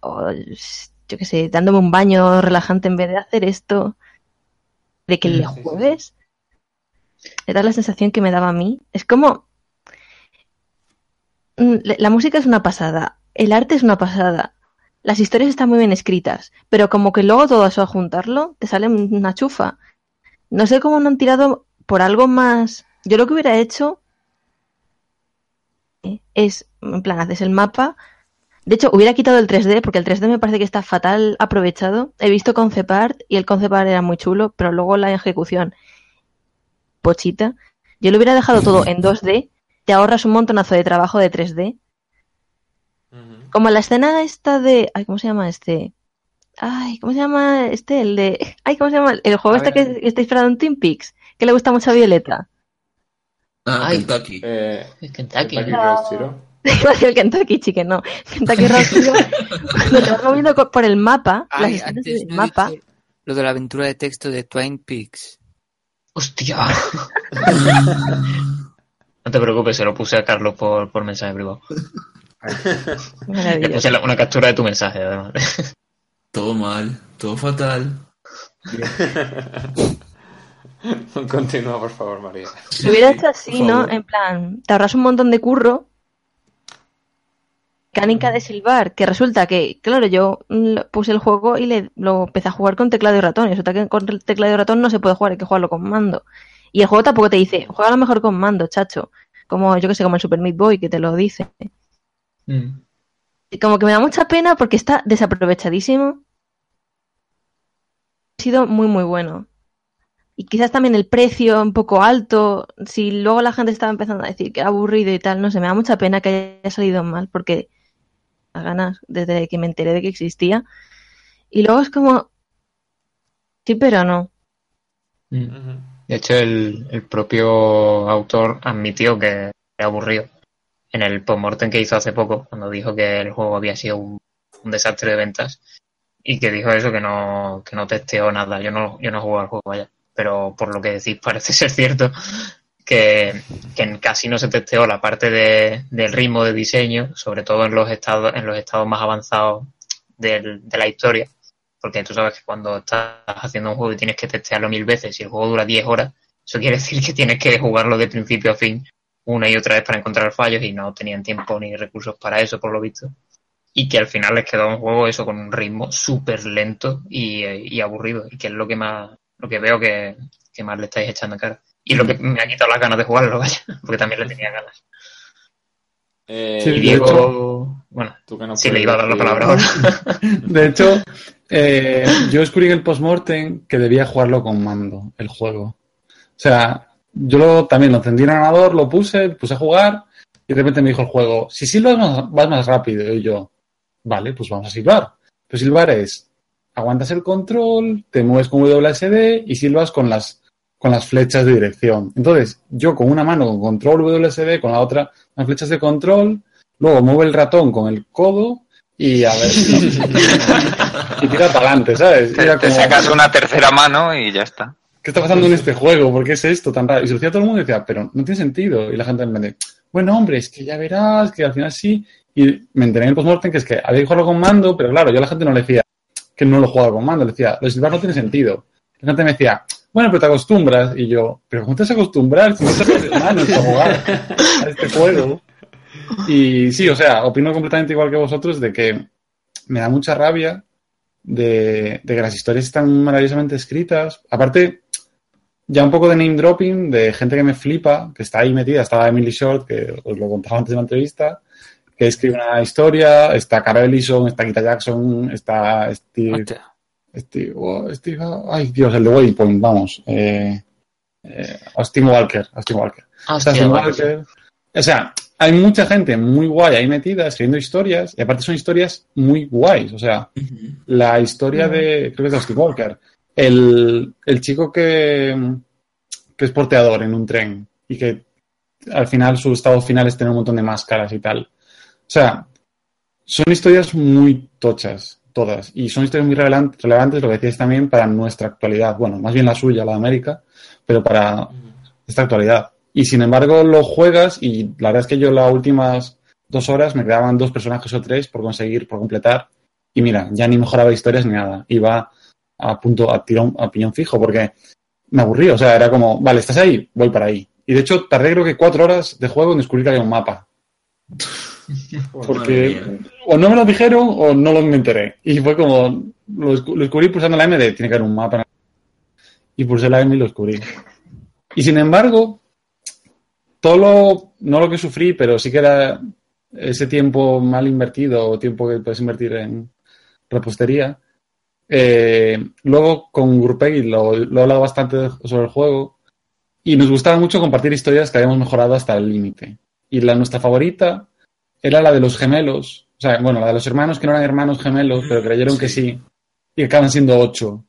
o yo qué sé, dándome un baño relajante en vez de hacer esto, de que le juegues. Era la sensación que me daba a mí. Es como... Mm, la música es una pasada, el arte es una pasada, las historias están muy bien escritas, pero como que luego todo eso a juntarlo te sale una chufa. No sé cómo no han tirado por algo más. Yo lo que hubiera hecho eh, es, en plan, haces el mapa. De hecho, hubiera quitado el 3D porque el 3D me parece que está fatal aprovechado. He visto concept art y el concept art era muy chulo, pero luego la ejecución pochita. Yo lo hubiera dejado todo en 2D, te ahorras un montonazo de trabajo de 3D Como la escena esta de. Ay, ¿cómo se llama este? Ay, ¿cómo se llama este? El de. Ay, ¿cómo se llama? El juego A este ver. que está inspirado en Twin Peaks, que le gusta mucho a Violeta. Ah, Ay. Kentucky. Eh, Es Kentucky. Kentucky ¿no? El Kentucky Chicken, no. Kentucky Road Zero, cuando te vas moviendo por el mapa, las Ay, antes del no mapa, lo de la aventura de texto de Twin Peaks. ¡Hostia! no te preocupes, se lo puse a Carlos por, por mensaje privado. Le puse la- una captura de tu mensaje, además. Todo mal, todo fatal. Continúa, por favor, María. Si hubiera hecho así, ¿no? En plan, te ahorras un montón de curro. Mecánica de silbar, que resulta que, claro, yo mm, puse el juego y le, lo empecé a jugar con teclado y ratón. Y resulta que con el teclado y ratón no se puede jugar, hay que jugarlo con mando. Y el juego tampoco te dice, juega a lo mejor con mando, chacho. Como, yo que sé, como el Super Meat Boy, que te lo dice. Mm. Y como que me da mucha pena porque está desaprovechadísimo. Ha sido muy, muy bueno. Y quizás también el precio un poco alto. Si luego la gente estaba empezando a decir que era aburrido y tal, no sé, me da mucha pena que haya salido mal porque las ganas desde que me enteré de que existía. Y luego es como. Sí, pero no. Mm. De hecho, el, el propio autor admitió que era aburrido en el postmortem que hizo hace poco, cuando dijo que el juego había sido un, un desastre de ventas y que dijo eso, que no, que no testeó nada. Yo no, yo no jugado al juego, vaya. Pero por lo que decís, parece ser cierto que, que casi no se testeó la parte de, del ritmo de diseño, sobre todo en los estados, en los estados más avanzados de la historia. Porque tú sabes que cuando estás haciendo un juego y tienes que testearlo mil veces y el juego dura 10 horas, eso quiere decir que tienes que jugarlo de principio a fin una y otra vez para encontrar fallos y no tenían tiempo ni recursos para eso, por lo visto. Y que al final les quedó un juego eso con un ritmo súper lento y, eh, y aburrido. Y que es lo que más, lo que veo que, que más le estáis echando cara. Y lo que me ha quitado las ganas de jugarlo, vaya, porque también le tenía ganas. Eh, Sí, Y Diego, bueno, tú que no sí le iba a dar la palabra ahora. De hecho, eh, yo descubrí en el postmortem que debía jugarlo con mando, el juego. O sea, yo lo, también lo encendí en el ordenador, lo puse, puse a jugar y de repente me dijo el juego, si silbas más- vas más rápido. Y yo, vale, pues vamos a silbar. Pero silbar es, aguantas el control, te mueves con WSD y silbas con las, con las flechas de dirección. Entonces, yo con una mano con control WSD, con la otra las flechas de control, luego muevo el ratón con el codo y a ver, y tira para adelante, ¿sabes? Te, sacas una tercera mano y ya está. ¿qué está pasando en este juego? ¿Por qué es esto tan raro? Y se lo decía todo el mundo y decía, pero no tiene sentido. Y la gente me dice, bueno, hombre, es que ya verás, que al final sí. Y me enteré en el postmortem que es que había que jugarlo con mando, pero claro, yo a la gente no le decía que no lo jugaba con mando, le decía, lo silbar no tiene sentido. La gente me decía, bueno, pero te acostumbras. Y yo, ¿pero cómo te vas a acostumbrar si no sabes manos para jugar a este juego? Y sí, o sea, opino completamente igual que vosotros de que me da mucha rabia de, de que las historias están maravillosamente escritas. Aparte, ya un poco de name dropping de gente que me flipa, que está ahí metida. Estaba Emily Short, que os lo contaba antes de la entrevista, que escribe una historia. Está Cara Ellison, está Kita Jackson, está Steve. Hostia. Steve, oh, Steve, ay Dios, el de Waypoint, vamos. Eh, eh, Austin Walker, Austin Walker. Austin. Walker. O sea, hay mucha gente muy guay ahí metida escribiendo historias y aparte son historias muy guays. O sea, la historia de, creo que es de Austin Walker, el, el chico que, que es porteador en un tren y que al final su estado final es tener un montón de máscaras y tal. O sea, son historias muy tochas, todas, y son historias muy relevan- relevantes, lo que decías también, para nuestra actualidad. Bueno, más bien la suya, la de América, pero para esta actualidad. Y sin embargo, lo juegas y la verdad es que yo las últimas dos horas me quedaban dos personajes o tres por conseguir, por completar. Y mira, ya ni mejoraba historias ni nada. Iba a punto, a tirón, a piñón fijo, porque me aburrí. O sea, era como, vale, estás ahí, voy para ahí. Y de hecho, tardé creo que cuatro horas de juego en descubrir que había un mapa. Porque o no me lo dijeron o no lo me enteré. Y fue como, lo, descu- lo descubrí pulsando la M de, tiene que haber un mapa. Y pulsé la M y lo descubrí. Y sin embargo, todo lo, no lo que sufrí, pero sí que era ese tiempo mal invertido o tiempo que puedes invertir en repostería. Eh, luego con Grupegui lo, lo he hablado bastante sobre el juego y nos gustaba mucho compartir historias que habíamos mejorado hasta el límite. Y la nuestra favorita era la de los gemelos O sea, bueno, la de los hermanos que no eran hermanos gemelos, pero creyeron que sí. Y acaban siendo ocho.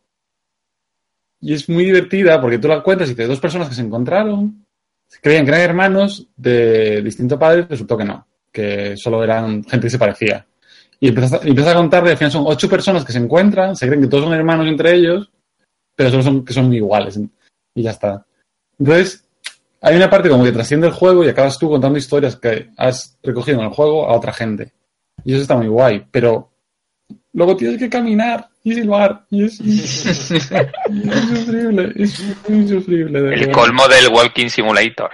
Y es muy divertida porque tú la cuentas y te dos personas que se encontraron, creían que eran hermanos de distinto padre, resultó que no, que solo eran gente que se parecía. Y empiezas a, empiezas a contar y al final son ocho personas que se encuentran, se creen que todos son hermanos entre ellos, pero solo son que son iguales. Y ya está. Entonces, hay una parte como que trasciende el juego y acabas tú contando historias que has recogido en el juego a otra gente. Y eso está muy guay, pero luego tienes que caminar y silbar. Y es, insufrible, es muy insufrible. El verdad. colmo del Walking Simulator.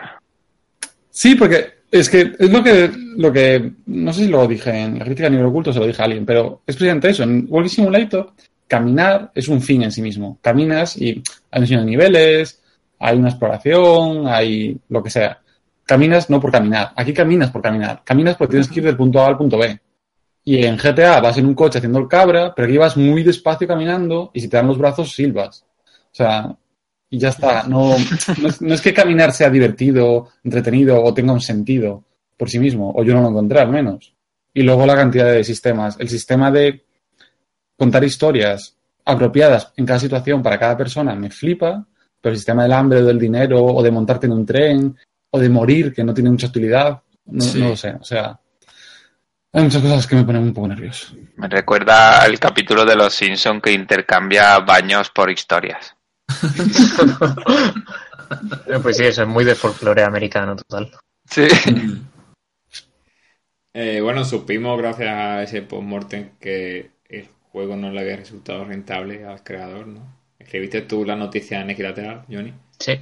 Sí, porque es que es lo que, lo que, no sé si lo dije en la crítica a nivel oculto, se lo dije a alguien, pero es precisamente eso. En Walking Simulator, caminar es un fin en sí mismo. Caminas y hay de niveles, hay una exploración, hay lo que sea. Caminas no por caminar. Aquí caminas por caminar. Caminas porque tienes que ir del punto A al punto B. Y en GTA vas en un coche haciendo el cabra, pero aquí vas muy despacio caminando y si te dan los brazos silbas. O sea, y ya está. No, es, no es que caminar sea divertido, entretenido o tenga un sentido por sí mismo, o yo no lo encontré al menos. Y luego la cantidad de sistemas. El sistema de contar historias apropiadas en cada situación para cada persona me flipa, pero el sistema del hambre o del dinero o de montarte en un tren o de morir, que no tiene mucha utilidad, no, Sí. no lo sé. O sea, hay muchas cosas que me ponen un poco nervioso. Me recuerda al capítulo de Los Simpson que intercambia baños por historias. Pues sí, eso es muy de folclore americano total. Sí. Eh, bueno, supimos gracias a ese postmortem que el juego no le había resultado rentable al creador, ¿no? Escribiste tú la noticia en Equilateral, Johnny. Sí.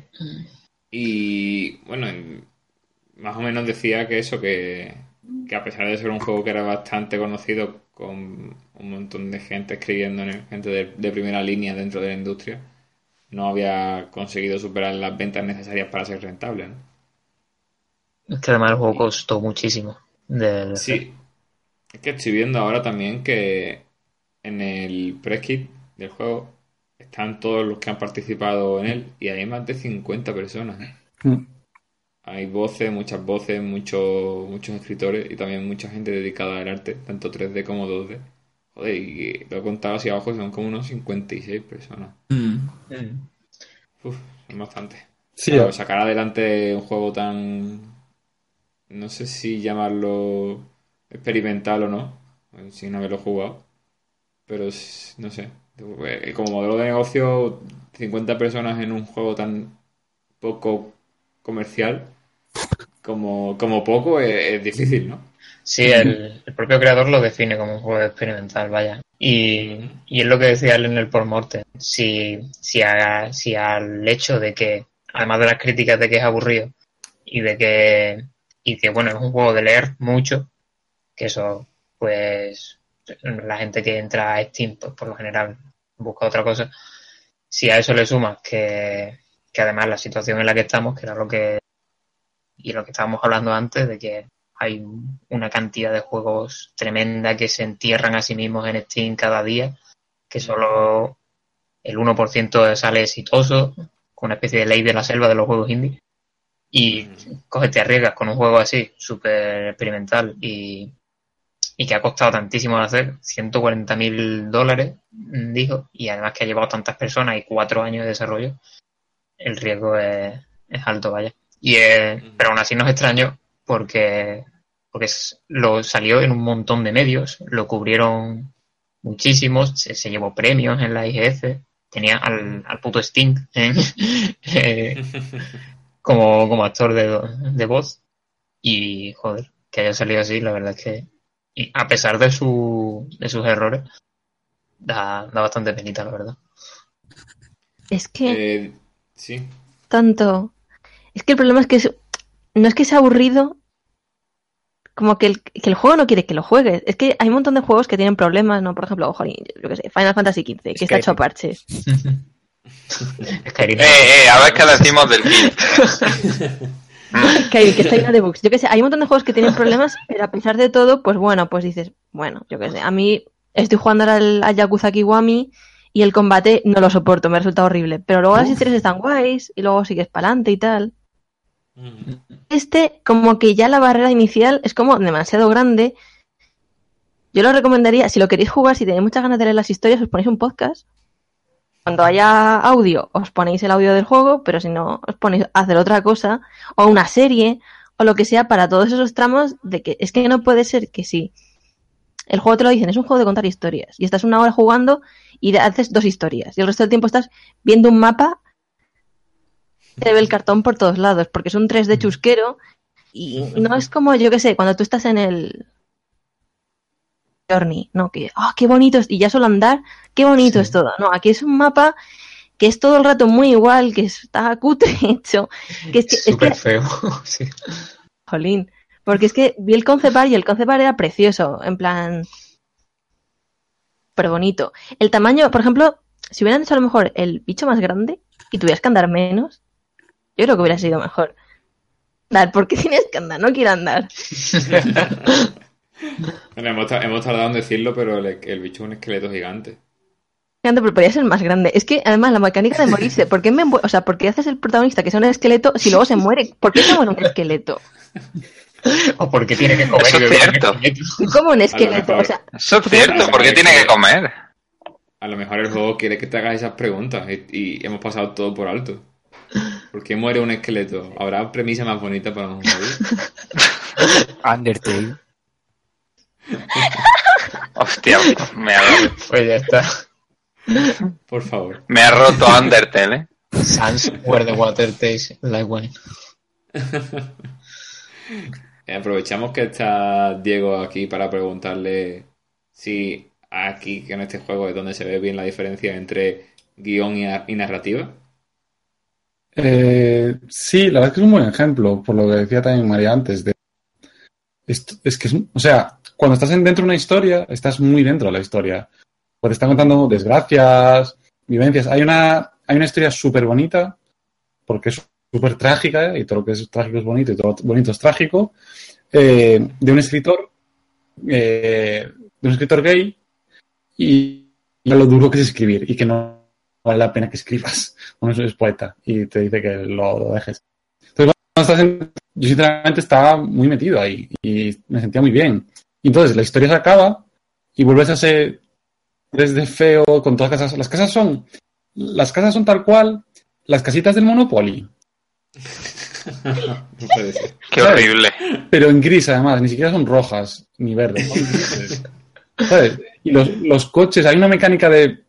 Y bueno, en- más o menos decía que eso, que, que a pesar de ser un juego que era bastante conocido, con un montón de gente escribiendo gente de, de primera línea dentro de la industria, no había conseguido superar las ventas necesarias para ser rentable, ¿no? Es que además el juego costó muchísimo. Sí, es que estoy viendo ahora también que en el press kit del juego están todos los que han participado en él y hay más de 50 personas. ¿eh? Mm. Hay voces, muchas voces, muchos muchos escritores y también mucha gente dedicada al arte, tanto 3D como 2D. Joder, y lo he contado así abajo, son como unos 56 personas. Mm. Uf, son bastante. Sí, Claro, sacar adelante un juego tan. No sé si llamarlo experimental o no, sin haberlo jugado. Pero no sé. Eh, Como modelo de negocio, 50 personas en un juego tan poco comercial, como, como poco, es, es difícil, ¿no? Sí, el, el propio creador lo define como un juego experimental, vaya. Y, y es lo que decía él en el postmortem. Si, si, si al hecho de que, además de las críticas de que es aburrido y de que, y que bueno, es un juego de leer mucho, que eso, pues, la gente que entra a Steam, pues por lo general busca otra cosa. Si a eso le sumas que, que además la situación en la que estamos, que era lo que, y lo que estábamos hablando antes, de que hay una cantidad de juegos tremenda que se entierran a sí mismos en Steam cada día, que solo el 1% sale exitoso, con una especie de ley de la selva de los juegos indie. Y coges, te arriesgas con un juego así, súper experimental y, y que ha costado tantísimo de hacer, 140 mil dólares, mm, dijo, y además que ha llevado tantas personas y cuatro años de desarrollo, el riesgo es, es alto, vaya. Y es- pero aún así no es extraño porque, porque lo salió en un montón de medios, lo cubrieron muchísimos, se, se llevó premios en la IGF, tenía al, al puto Sting en- eh, como, como actor de, de voz y joder, que haya salido así, la verdad es que y a pesar de, su, de sus errores, da, da bastante penita, la verdad. Es que Eh, sí. tanto. Es que el problema es que es- no es que sea aburrido, como que el, que el juego no quiere que lo juegues. Es que hay un montón de juegos que tienen problemas, ¿no? Por ejemplo, jolín, yo qué sé, Final Fantasy XV, que está hecho a parches. Eh, eh, a ver qué decimos del kit. Que, que está lleno de bugs. Yo qué sé, hay un montón de juegos que tienen problemas, pero a pesar de todo, pues bueno, pues dices, bueno, yo qué sé, a mí estoy jugando ahora al, al Yakuza Kiwami y el combate no lo soporto, me resulta horrible. Pero luego las historias están guays y luego sigues para adelante y tal. Este, como que ya la barrera inicial es como demasiado grande Yo lo recomendaría, si lo queréis jugar, si tenéis muchas ganas de leer las historias, os ponéis un podcast. Cuando haya audio, os ponéis el audio del juego, pero si no, os ponéis a hacer otra cosa, o una serie, o lo que sea, para todos esos tramos de que es que no puede ser que sí. El juego te lo dicen, es un juego de contar historias. Y estás una hora jugando y haces dos historias. Y el resto del tiempo estás viendo un mapa te ve el cartón por todos lados, porque es un 3D chusquero y no es como, yo qué sé, cuando tú estás en el Journey, no, que, ah, qué bonito y ya solo andar, qué bonito es todo. No, aquí es un mapa que es todo el rato muy igual, que está cutre hecho, que es que, es Súper que- feo. sí. jolín, porque es que vi el concept art y el concept art era precioso, en plan, pero bonito. El tamaño, por ejemplo, si hubieran hecho a lo mejor el bicho más grande y tuvieras que andar menos, yo creo que hubiera sido mejor. Dar, ¿por qué tienes que andar? No quiero andar. Bueno, hemos, ta- hemos tardado en decirlo, pero el, el bicho es un esqueleto gigante. Gigante, pero podría ser más grande. Es que además la mecánica de morirse, ¿por qué, me, o sea, ¿por qué haces el protagonista que sea un esqueleto si luego se muere? ¿Por qué se muere un esqueleto? O porque tiene que comer Eso es cierto. ¿Cómo un esqueleto? mejor. O sea, Eso es cierto, porque tiene que comer. A lo mejor el juego quiere que te hagas esas preguntas y, y hemos pasado todo por alto. ¿Por qué muere un esqueleto? ¿Habrá premisa más bonita para un juego? Undertale. Hostia, me ha, Pues ya está. Por favor. me ha roto Undertale, ¿eh? Sans where the water tastes like wine. Eh, Aprovechamos que está Diego aquí para preguntarle si aquí, que en este juego es donde se ve bien la diferencia entre guion y, y narrativa. Eh, sí, la verdad es que es un buen ejemplo, por lo que decía también María antes. De, es que es, o sea, cuando estás en- dentro de una historia, estás muy dentro de la historia. Pues te están contando desgracias, vivencias. Hay una, hay una historia súper bonita, porque es súper trágica, ¿eh? y todo lo que es trágico es bonito, y todo lo bonito es trágico, eh, de un escritor, eh, de un escritor gay, y, y, lo duro que es escribir, y que no vale la pena que escribas. Uno es poeta, y te dice que lo, dejes. Entonces, cuando estás en, yo sinceramente estaba muy metido ahí, y me sentía muy bien. Y entonces la historia se acaba, y vuelves a ser desde feo, con todas las casas. Las casas son, las casas son tal cual las casitas del Monopoly. Qué horrible. Pero en gris, además, ni siquiera son rojas ni verdes. ¿Sabes? Y los, los, coches, hay una mecánica de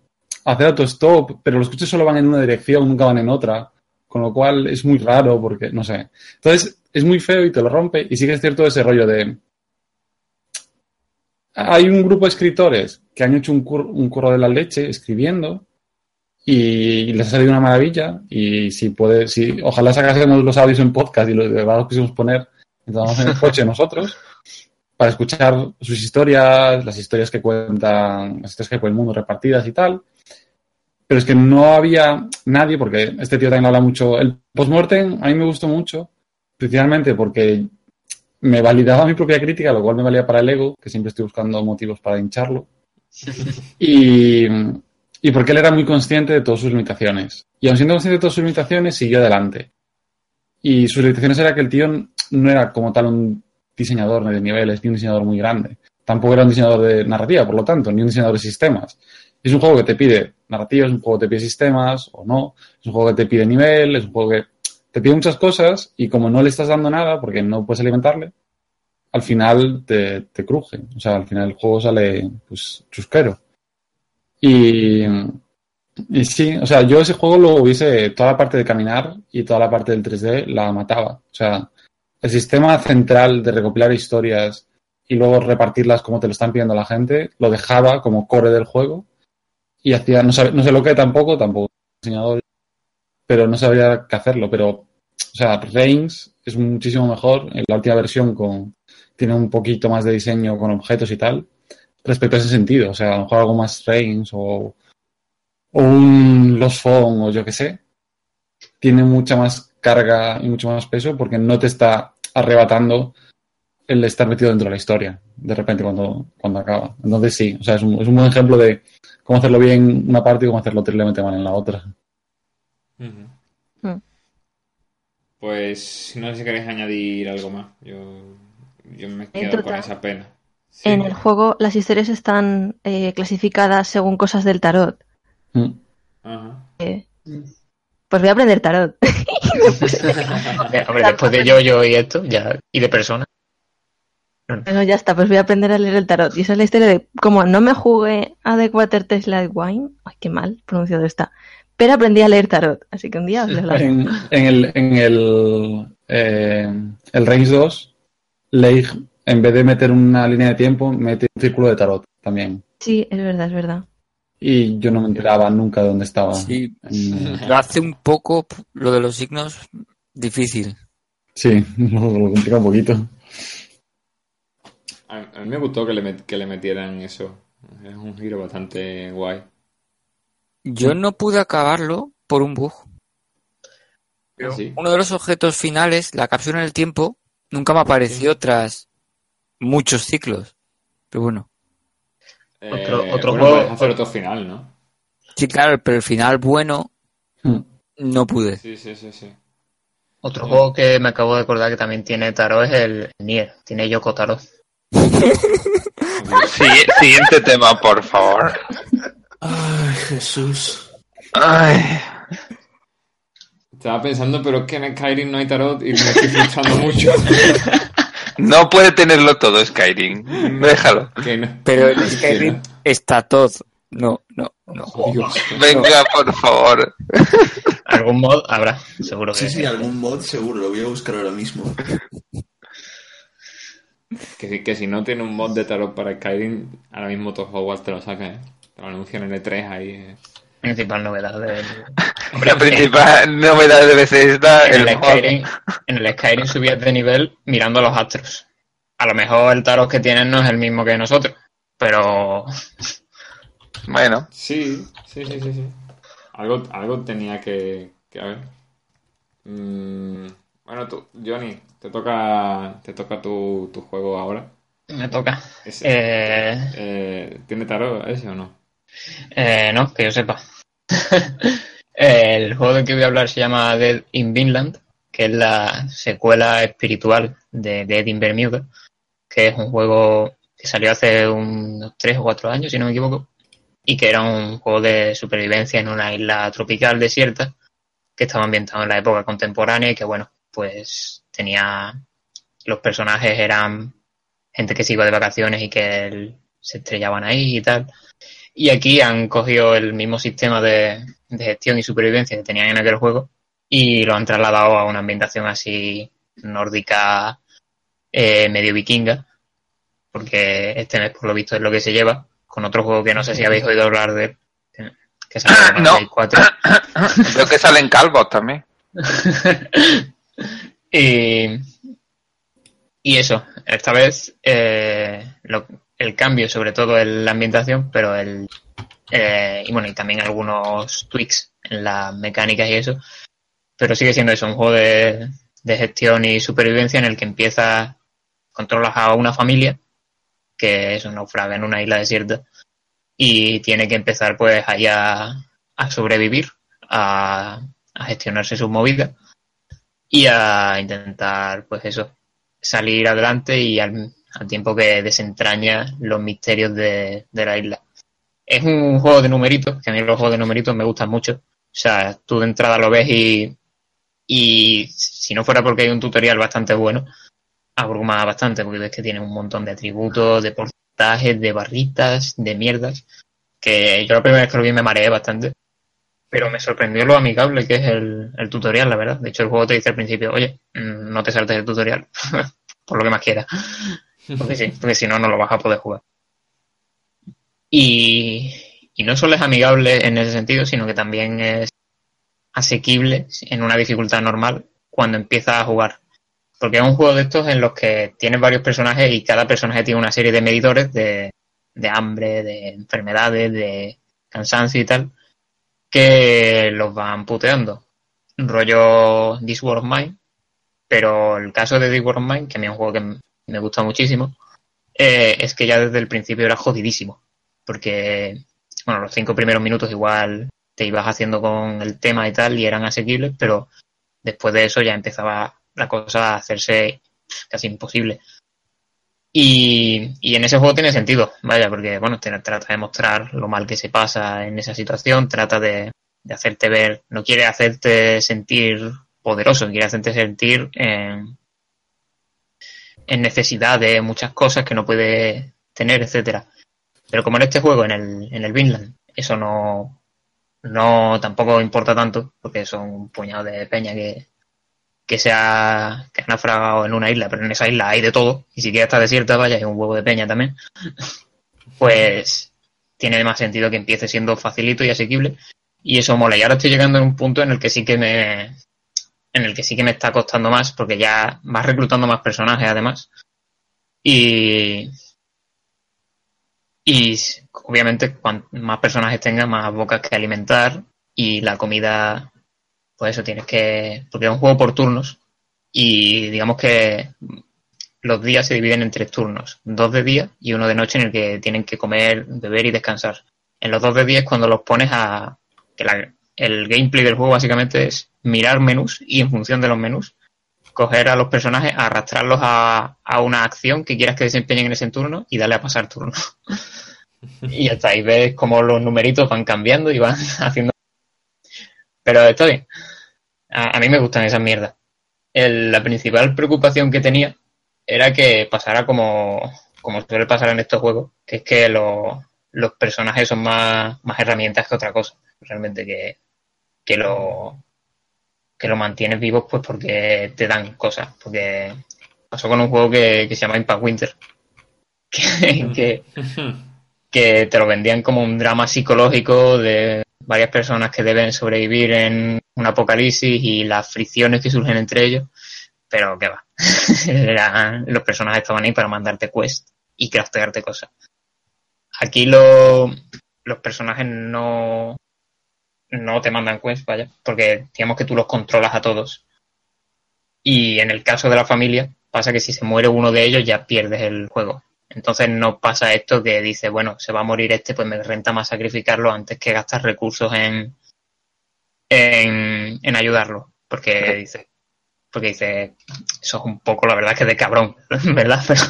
hacer autostop, pero los coches solo van en una dirección, nunca van en otra. Con lo cual es muy raro porque, no sé. Entonces es muy feo y te lo rompe. Y sí que es cierto ese rollo de hay un grupo de escritores que han hecho un, cur- un curro de la leche escribiendo y les ha salido una maravilla. Y si puede, si, ojalá sacásemos los audios en podcast y los los pusiéramos poner entramos en el coche nosotros para escuchar sus historias, las historias que cuentan, las historias que cuenta el mundo repartidas y tal. Pero es que no había nadie, porque este tío también habla mucho. El postmortem a mí me gustó mucho, principalmente porque me validaba mi propia crítica, lo cual me valía para el ego, que siempre estoy buscando motivos para hincharlo. Y, y porque él era muy consciente de todas sus limitaciones. Y aun siendo consciente de todas sus limitaciones, siguió adelante. Y sus limitaciones era que el tío no era como tal un diseñador de niveles, ni un diseñador muy grande. Tampoco era un diseñador de narrativa, por lo tanto, ni un diseñador de sistemas. Es un juego que te pide narrativa, es un juego que te pide sistemas, o no. Es un juego que te pide nivel, es un juego que te pide muchas cosas, y como no le estás dando nada, porque no puedes alimentarle, al final te, te cruje. O sea, al final el juego sale, pues, chusquero. Y, sí, o sea, yo ese juego lo hubiese, toda la parte de caminar y toda la parte del 3D la mataba. O sea, el sistema central de recopilar historias y luego repartirlas como te lo están pidiendo la gente, lo dejaba como core del juego y hacía, no, sabe- no sé lo que tampoco, tampoco diseñador, pero no sabía qué hacerlo. Pero, o sea, Reigns es muchísimo mejor en la última versión con, tiene un poquito más de diseño con objetos y tal, respecto a ese sentido. O sea, a lo mejor algo más Reigns o, o un Lost Phone o yo qué sé, tiene mucha más carga y mucho más peso porque no te está arrebatando el estar metido dentro de la historia de repente cuando, cuando acaba. Entonces sí, o sea, es un, es un buen ejemplo de cómo hacerlo bien en una parte y cómo hacerlo terriblemente mal en la otra. Pues no sé si queréis añadir algo más. Yo, yo me quedo con esa pena. Sí. En el juego las historias están eh, clasificadas según cosas del tarot. Mm. Ajá. Eh, pues voy a aprender tarot. Hombre, después de yo-yo y esto, ya, y de persona. Bueno, ya está, pues voy a aprender a leer el tarot. Y esa es la historia de cómo no me jugué a The Water Tastes Like Wine. Ay, qué mal pronunciado está. Pero aprendí a leer tarot. Así que un día os En, en el, en el, eh, el Race 2, Leigh, en vez de meter una línea de tiempo, mete un círculo de tarot también. Sí, es verdad, es verdad. Y yo no me enteraba nunca de dónde estaba. Sí, En- lo hace un poco lo de los signos difícil. Sí, lo complica un poquito. A, a mí me gustó que le, met- que le metieran eso. Es un giro bastante guay. Yo no pude acabarlo por un bug. Ah, sí. Uno de los objetos finales, la cápsula en el tiempo, nunca me apareció tras muchos ciclos. Pero bueno. Otro- Eh, otro bueno, juego- hacer otro final, ¿no? Sí, claro, pero el final bueno Mm. no pude. Sí, sí, sí, sí. Otro juego que me acabo de acordar que también tiene tarot es el Nier. Tiene Yoko Tarot. Sí- siguiente tema, por favor. Ay, Jesús. Ay. Estaba pensando, pero es que en Skyrim no hay tarot y me estoy frustrando mucho. No puede tenerlo todo Skyrim. Déjalo. que no. Pero en Skyrim está todo. No, no, no. Dios. Venga, por favor. Algún mod habrá, seguro que Sí, sí, algún mod seguro, lo voy a buscar ahora mismo. Que, si- que si no tiene un mod de tarot para Skyrim, ahora mismo Todd Hogwarts te lo saca, ¿eh? Te lo anuncian en E3 ahí. eh. principal novedad del... La principal novedad de Bethesda, en el el. Skyrim, en el Skyrim subías de nivel mirando los astros. A lo mejor el tarot que tienen no es el mismo que nosotros, pero Bueno, Sí, sí, sí, sí, sí. Algo, algo tenía que, que haber. Mm, bueno, tú, Johnny, te toca, te toca tu, tu juego ahora. me toca. Ese, Eh, eh, ¿Tiene tarot ese o no? Eh, no, que yo sepa. el juego del que voy a hablar se llama Dead in Vinland, que es la secuela espiritual de Dead in Bermuda, que es un juego que salió hace unos 3 o 4 años, si no me equivoco, y que era un juego de supervivencia en una isla tropical desierta, que estaba ambientado en la época contemporánea y que, bueno, pues tenía... Los personajes eran gente que se iba de vacaciones y que se estrellaban ahí y tal. Y aquí han cogido el mismo sistema de, de gestión y supervivencia que tenían en aquel juego y lo han trasladado a una ambientación así nórdica, eh, medio vikinga, porque este mes por lo visto es lo que se lleva, con otro juego que no sé si habéis oído hablar de él, que- salió para No. Play 4. Creo que salen calvos también. y, y eso, esta vez eh, lo- el cambio sobre todo en la ambientación, pero el eh, y bueno, y también algunos tweaks en las mecánicas y eso, pero sigue siendo eso, un juego de, de gestión y supervivencia en el que empiezas, controlas a una familia que es un naufraga en una isla desierta y tiene que empezar pues ahí a, a sobrevivir, a, a gestionarse sus movidas y a intentar, pues eso, salir adelante y al, al tiempo que desentraña los misterios de, de la isla. Es un juego de numeritos, que a mí los juegos de numeritos me gustan mucho. O sea, tú de entrada lo ves y, y si no fuera porque hay un tutorial bastante bueno, abruma bastante, porque ves que tiene un montón de atributos, de porcentajes, de barritas, de mierdas, que yo la primera vez que lo vi me mareé bastante pero me sorprendió lo amigable que es el, el tutorial, la verdad. De hecho, el juego te dice al principio, oye, mm, no te saltes el tutorial, por lo que más quieras. Porque sí, porque si no, no lo vas a poder jugar. Y, y no solo es amigable en ese sentido, sino que también es asequible en una dificultad normal cuando empiezas a jugar. Porque es un juego de estos en los que tienes varios personajes y cada personaje tiene una serie de medidores de, de hambre, de enfermedades, de cansancio y tal que los van puteando. Rollo This War of Mine. Pero el caso de This War of Mine, que a mí es un juego que me gusta muchísimo, eh, es que ya desde el principio era jodidísimo. Porque, bueno, los cinco primeros minutos igual te ibas haciendo con el tema y tal y eran asequibles, pero después de eso ya empezaba la cosa a hacerse casi imposible. Y, y en ese juego tiene sentido, vaya, porque bueno, trata de mostrar lo mal que se pasa en esa situación, trata de, de hacerte ver, no quiere hacerte sentir poderoso, quiere hacerte sentir en, en necesidad de muchas cosas que no puede tener, etcétera. Pero como en este juego, en el, en el Vinland, eso no, no tampoco importa tanto, porque son un puñado de peña que, que se ha, que ha naufragado en una isla, pero en esa isla hay de todo, y si quieres está desierta, vaya, hay un huevo de peña también, pues tiene más sentido que empiece siendo facilito y asequible, y eso mola. Y ahora estoy llegando en un punto en el que sí que me, en el que sí que me está costando más, porque ya vas reclutando más personajes además, y, y obviamente cuanto más personajes tengas, más bocas que alimentar, y la comida pues eso tienes que, porque es un juego por turnos y digamos que los días se dividen en tres turnos, dos de día y uno de noche en el que tienen que comer, beber y descansar. En los dos de día es cuando los pones a, que la- el gameplay del juego básicamente es mirar menús y en función de los menús coger a los personajes, arrastrarlos a, a una acción que quieras que desempeñen en ese turno y darle a pasar turno. y está, y ves cómo los numeritos van cambiando y van haciendo pero está bien. A, mí me gustan esas mierdas. El- la principal preocupación que tenía era que pasara como, como suele pasar en estos juegos, que es que lo- los personajes son más, más herramientas que otra cosa. Realmente que, que lo que lo mantienes vivos pues porque te dan cosas. Porque pasó con un juego que, que se llama Impact Winter. Que, que, que te lo vendían como un drama psicológico de varias personas que deben sobrevivir en un apocalipsis y las fricciones que surgen entre ellos, pero qué va. Los personajes estaban ahí para mandarte quest y craftearte cosas. Aquí lo- los personajes no, no te mandan quest, vaya, porque digamos que tú los controlas a todos. Y en el caso de la familia, pasa que si se muere uno de ellos ya pierdes el juego. Entonces no pasa esto que dice, bueno, se va a morir este, pues me renta más sacrificarlo antes que gastar recursos en, en, en ayudarlo. Porque dice, porque dice, eso es un poco, la verdad, que de cabrón, ¿verdad? Pero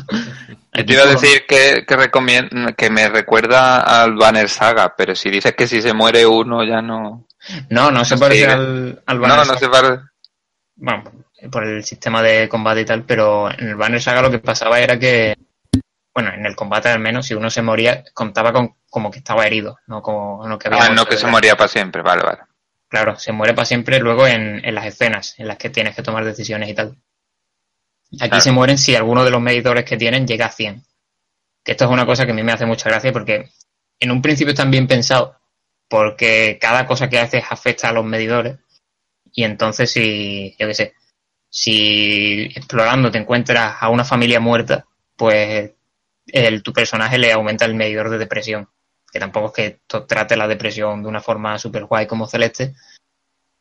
Yo te iba a decir que, que, recomien- que me recuerda al Banner Saga, pero si dices que si se muere uno ya no... No, no se No parece al, al No, Banner no Saga. se parece. Bueno, por el sistema de combate y tal, pero en el Banner Saga lo que pasaba era que, bueno, en el combate al menos, si uno se moría, contaba con como que estaba herido, no como no que había Ah, no que se moría para siempre, vale, vale. Claro, se muere para siempre luego en, en las escenas en las que tienes que tomar decisiones y tal. Aquí Claro. se mueren si alguno de los medidores que tienen llega a 100. Que esto es una cosa que a mí me hace mucha gracia porque en un principio están bien pensados porque cada cosa que haces afecta a los medidores y entonces si, yo qué sé, si explorando te encuentras a una familia muerta, pues el, tu personaje le aumenta el medidor de depresión. Que tampoco es que esto trate la depresión de una forma super guay como Celeste,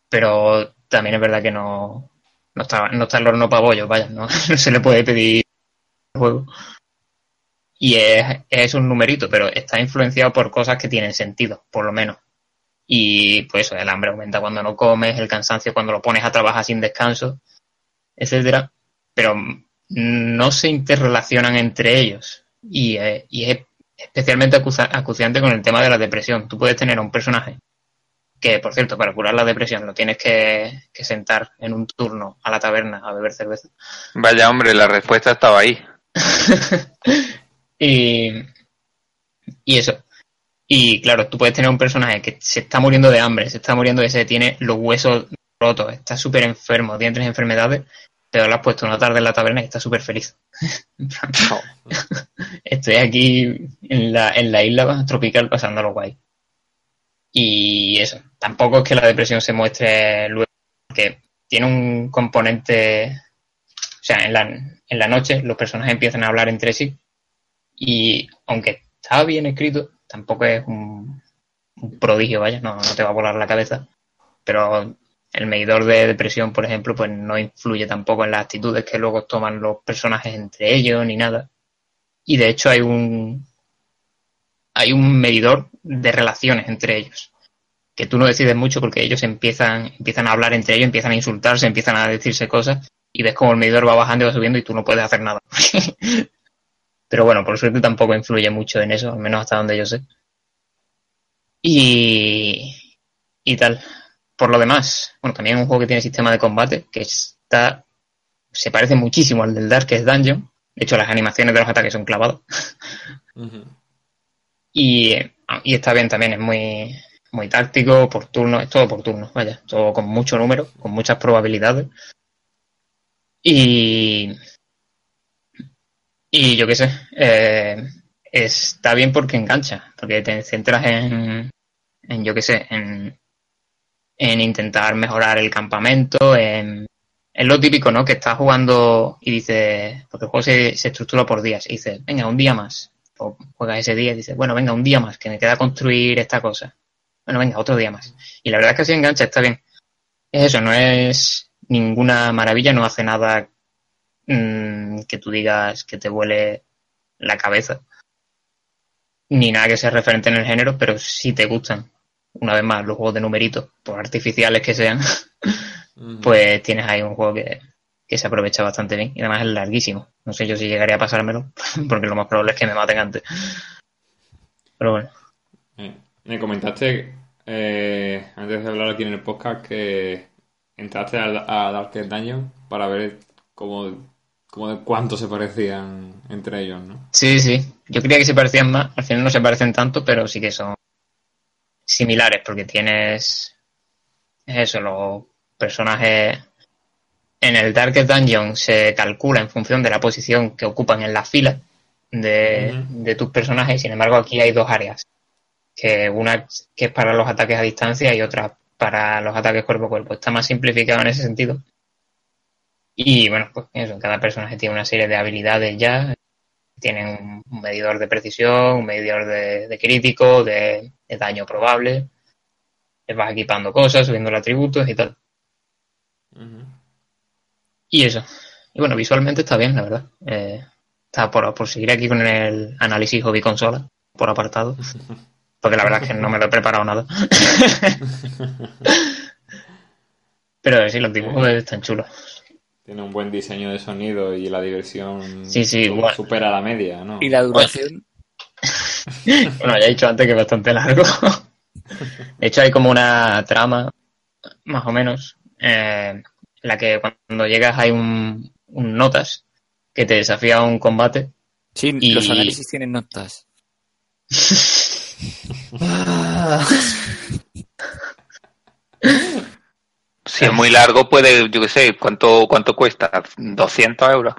pero también es verdad que no, no está, no está el horno para bollos, vaya, no, se le puede pedir juego. Y es, es un numerito, pero está influenciado por cosas que tienen sentido, por lo menos. Y pues el hambre aumenta cuando no comes, el cansancio cuando lo pones a trabajar sin descanso, etcétera. Pero no se interrelacionan entre ellos. Y, y es especialmente acusa- acuciante con el tema de la depresión. Tú puedes tener a un personaje que, por cierto, para curar la depresión lo tienes que, que sentar en un turno a la taberna a beber cerveza. Vaya hombre, la respuesta estaba ahí. y, y eso. Y claro, tú puedes tener un personaje que se está muriendo de hambre, se está muriendo de sed, tiene los huesos rotos, está súper enfermo, tiene tres enfermedades, pero lo has puesto una tarde en la taberna y está súper feliz. Estoy aquí en la, en la isla tropical pasándolo guay. Y eso, tampoco es que la depresión se muestre luego, porque tiene un componente, o sea, en la, en la noche los personajes empiezan a hablar entre sí y aunque está bien escrito, tampoco es un, un prodigio, vaya, no, no te va a volar la cabeza. Pero el medidor de depresión, por ejemplo, pues no influye tampoco en las actitudes que luego toman los personajes entre ellos ni nada. Y de hecho hay un hay un medidor de relaciones entre ellos. Que tú no decides mucho porque ellos empiezan, empiezan a hablar entre ellos, empiezan a insultarse, empiezan a decirse cosas, y ves como el medidor va bajando y va subiendo y tú no puedes hacer nada. Pero bueno, por suerte tampoco influye mucho en eso, al menos hasta donde yo sé. Y, y tal. Por lo demás, bueno, también es un juego que tiene sistema de combate que está se parece muchísimo al del Darkest Dungeon. De hecho, las animaciones de los ataques son clavados. y, y está bien también, es muy, muy táctico, por turno, es todo por turno, vaya, todo con mucho número, con muchas probabilidades. Y, y yo qué sé, eh, está bien porque engancha, porque te centras en, en yo qué sé, en, en intentar mejorar el campamento, en, en lo típico, ¿no? Que estás jugando y dices, porque el juego se, se estructura por días, y dices, venga, un día más. O juegas ese día y dices, bueno, venga, un día más, que me queda construir esta cosa. Bueno, venga, otro día más. Y la verdad es que así engancha, está bien. Es eso, no es ninguna maravilla, no hace nada mmm, que tú digas que te vuele la cabeza. Ni nada que sea referente en el género, pero si te gustan, una vez más, los juegos de numeritos, por artificiales que sean, pues tienes ahí un juego que, que se aprovecha bastante bien y además es larguísimo. No sé yo si llegaría a pasármelo, porque lo más probable es que me maten antes. Pero bueno. Eh, me comentaste eh, antes de hablar aquí en el podcast que entraste a, a Darkest Dungeon para ver cómo, cómo de cuánto se parecían entre ellos, ¿no? Sí, sí. Yo creía que se parecían más. Al final no se parecen tanto, pero sí que son similares porque tienes eso, los personajes en el Darkest Dungeon se calcula en función de la posición que ocupan en la fila de, uh -huh. de tus personajes. Sin embargo, aquí hay dos áreas. Que una que es para los ataques a distancia y otra para los ataques cuerpo a cuerpo. Está más simplificado en ese sentido. Y bueno, pues eso, cada personaje tiene una serie de habilidades ya. Tienen un medidor de precisión, un medidor de, de crítico, de, de, daño probable. Vas equipando cosas, subiendo los atributos y tal. Uh -huh. Y eso. Y bueno, visualmente está bien, la verdad. Eh, está por, por, seguir aquí con el análisis hobby consola, por apartado. Porque la verdad es que no me lo he preparado nada. Pero sí, los dibujos están chulos. Tiene un buen diseño de sonido y la diversión sí, sí, supera la media, ¿no? ¿Y la duración? bueno, ya he dicho antes que es bastante largo. De hecho, hay como una trama, más o menos, eh, en la que cuando llegas hay un, un notas que te desafía a un combate. Sí, y... los análisis tienen notas. si es muy largo, puede, yo qué sé, ¿cuánto, cuánto cuesta? ¿200 euros?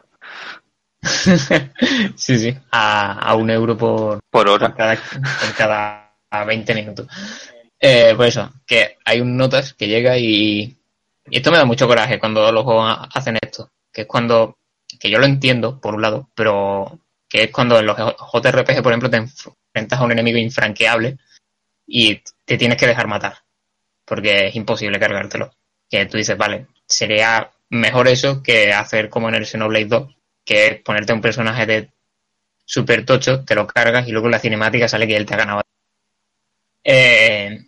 sí, sí, a, a, un euro por, por hora. Por cada, por cada 20 minutos. Eh, pues eso, que hay un notas que llega y, y esto me da mucho coraje cuando los juegos hacen esto, que es cuando, que yo lo entiendo, por un lado, pero que es cuando en los JRPG, por ejemplo, te enfrentas a un enemigo infranqueable y te tienes que dejar matar, porque es imposible cargártelo. Que tú dices, vale, sería mejor eso que hacer como en el Xenoblade 2, que es ponerte un personaje de super tocho, te lo cargas y luego en la cinemática sale que él te ha ganado. Eh,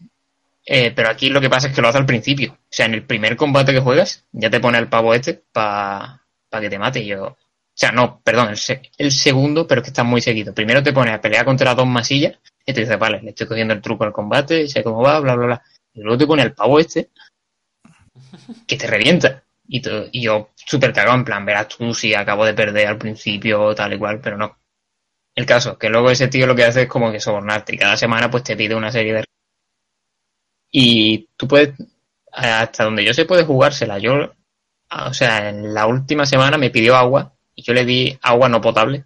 eh, pero aquí lo que pasa es que lo hace al principio. O sea, en el primer combate que juegas, ya te pone el pavo este para pa que te mate. Yo, o sea, no, perdón, el, se el, segundo, pero es que está muy seguido. Primero te pone a pelear contra dos masillas y te dice, vale, le estoy cogiendo el truco al combate, sé cómo va, bla, bla, bla. Y luego te pone el pavo este que te revienta. Y, te, y yo súper cagado, en plan, verás tú si acabo de perder al principio, tal y cual, pero no. El caso, que luego ese tío lo que hace es como que sobornarte y cada semana pues te pide una serie de... Y tú puedes, hasta donde yo sé, puedes jugársela. Yo, o sea, en la última semana me pidió agua y yo le di agua no potable.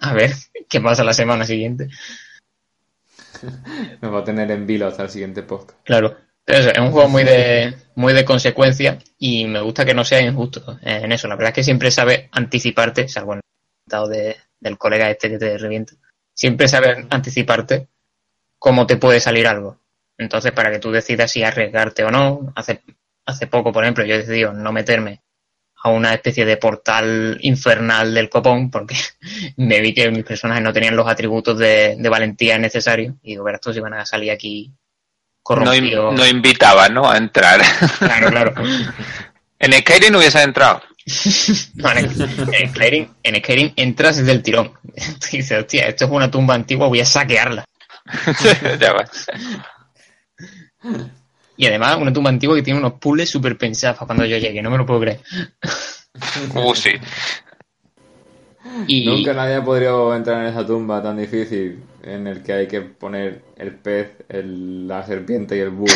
A, ver qué pasa la semana siguiente. Me va a tener en vilo hasta el siguiente post. Claro. Es un juego muy de, muy de consecuencia y me gusta que no sea injusto en eso. La verdad es que siempre sabe anticiparte, salvo en el estado de, del colega este que te revienta, siempre sabe anticiparte cómo te puede salir algo. Entonces, para que tú decidas si arriesgarte o no, hace, hace poco, por ejemplo, yo he decidido no meterme a una especie de portal infernal del copón porque me vi que mis personajes no tenían los atributos de, de valentía necesarios y digo, verás tú si van a salir aquí corrompidos. No, no invitaba, ¿no? A entrar. Claro, claro. en Skyrim no hubiese entrado. No, en, en Skyrim, en Skyrim entras desde el tirón. Dices, hostia, esto es una tumba antigua, voy a saquearla. ya vas. Y además, una tumba antigua que tiene unos puzzles súper pensados para cuando yo llegue, no me lo puedo creer. Uh, sí. Y Nunca nadie ha podido entrar en esa tumba tan difícil en el que hay que poner el pez, el- la serpiente y el búho.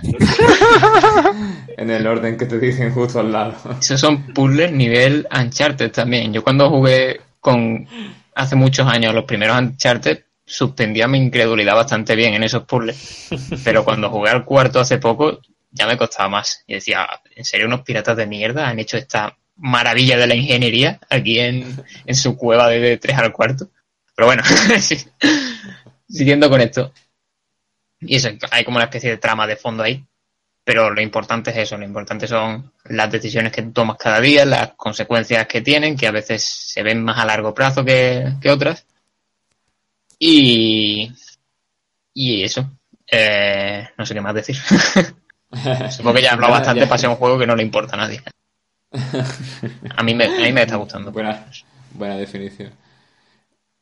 en el orden que te dicen justo al lado. esos son puzzles nivel Uncharted también. Yo cuando jugué con hace muchos años los primeros Uncharted, suspendía mi incredulidad bastante bien en esos puzzles. Pero cuando jugué al cuarto hace poco, ya me costaba más. Y decía, ¿en serio unos piratas de mierda han hecho esta maravilla de la ingeniería aquí en, en su cueva de 3 al cuarto? Pero bueno, sí. siguiendo con esto. Y eso, hay como una especie de trama de fondo ahí. Pero lo importante es eso, lo importante son las decisiones que tomas cada día, las consecuencias que tienen, que a veces se ven más a largo plazo que, que otras. Y, y eso. Eh, no sé qué más decir. Supongo que ya he hablado bastante para ser un juego que no le importa a nadie. A mí me, a mí me está gustando. Buena, buena definición.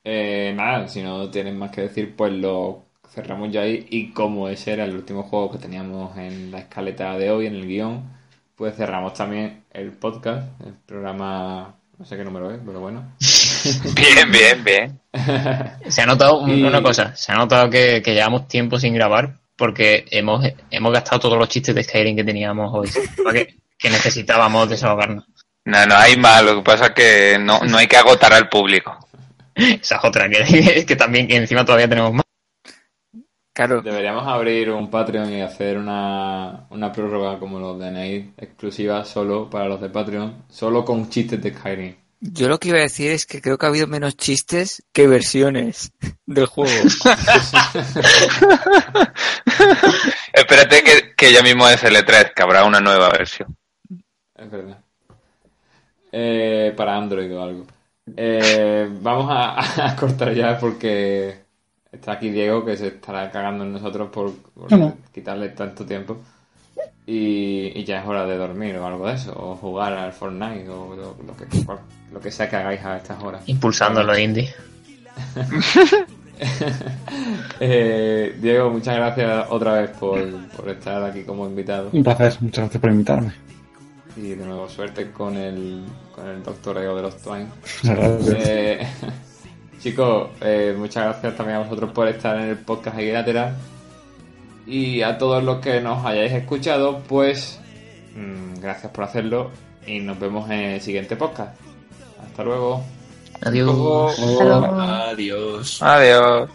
Eh, nada, si no tienen más que decir, pues lo cerramos ya ahí. Y como ese era el último juego que teníamos en la escaleta de hoy, en el guion, pues cerramos también el podcast, el programa, no sé qué número es, pero bueno. Bien, bien, bien. Se ha notado Y- una cosa, se ha notado que, que llevamos tiempo sin grabar porque hemos, hemos gastado todos los chistes de Skyrim que teníamos hoy. que necesitábamos desahogarnos. No, no hay más. Lo que pasa es que no, no hay que agotar al público. Esa es otra, que, que también que encima todavía tenemos más. Claro, Deberíamos abrir un Patreon y hacer una, una prórroga como los de Nate, exclusiva solo para los de Patreon, solo con chistes de Skyrim. yo lo que iba a decir es que creo que ha habido menos chistes que versiones del juego. Espérate que, que ya mismo es L3, que habrá una nueva versión. Es verdad. Eh, para Android o algo. Eh, vamos a, a cortar ya porque está aquí Diego que se estará cagando en nosotros por, por No, no. quitarle tanto tiempo. Y, y ya es hora de dormir o algo de eso. O jugar al Fortnite o lo, lo que, cual- lo que sea que hagáis a estas horas. Impulsando los indies. Eh, Diego, muchas gracias otra vez por, por estar aquí como invitado. Un placer, muchas gracias por invitarme. Y de nuevo suerte con el, con el doctoreo de los Twain. Muchas gracias. Eh, chicos, eh, muchas gracias también a vosotros por estar en el podcast aquí lateral. Y a todos los que nos hayáis escuchado, pues mm, gracias por hacerlo y nos vemos en el siguiente podcast. Hasta luego. Adiós. Hasta luego. Adiós. Adiós.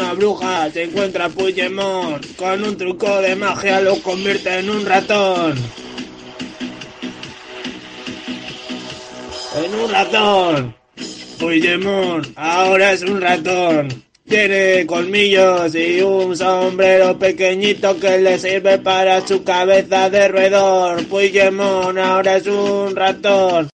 Una bruja se encuentra Puigdemont con un truco de magia lo convierte en un ratón. En un ratón. Puigdemont ahora es un ratón. Tiene colmillos y un sombrero pequeñito que le sirve para su cabeza de roedor. Puigdemont ahora es un ratón.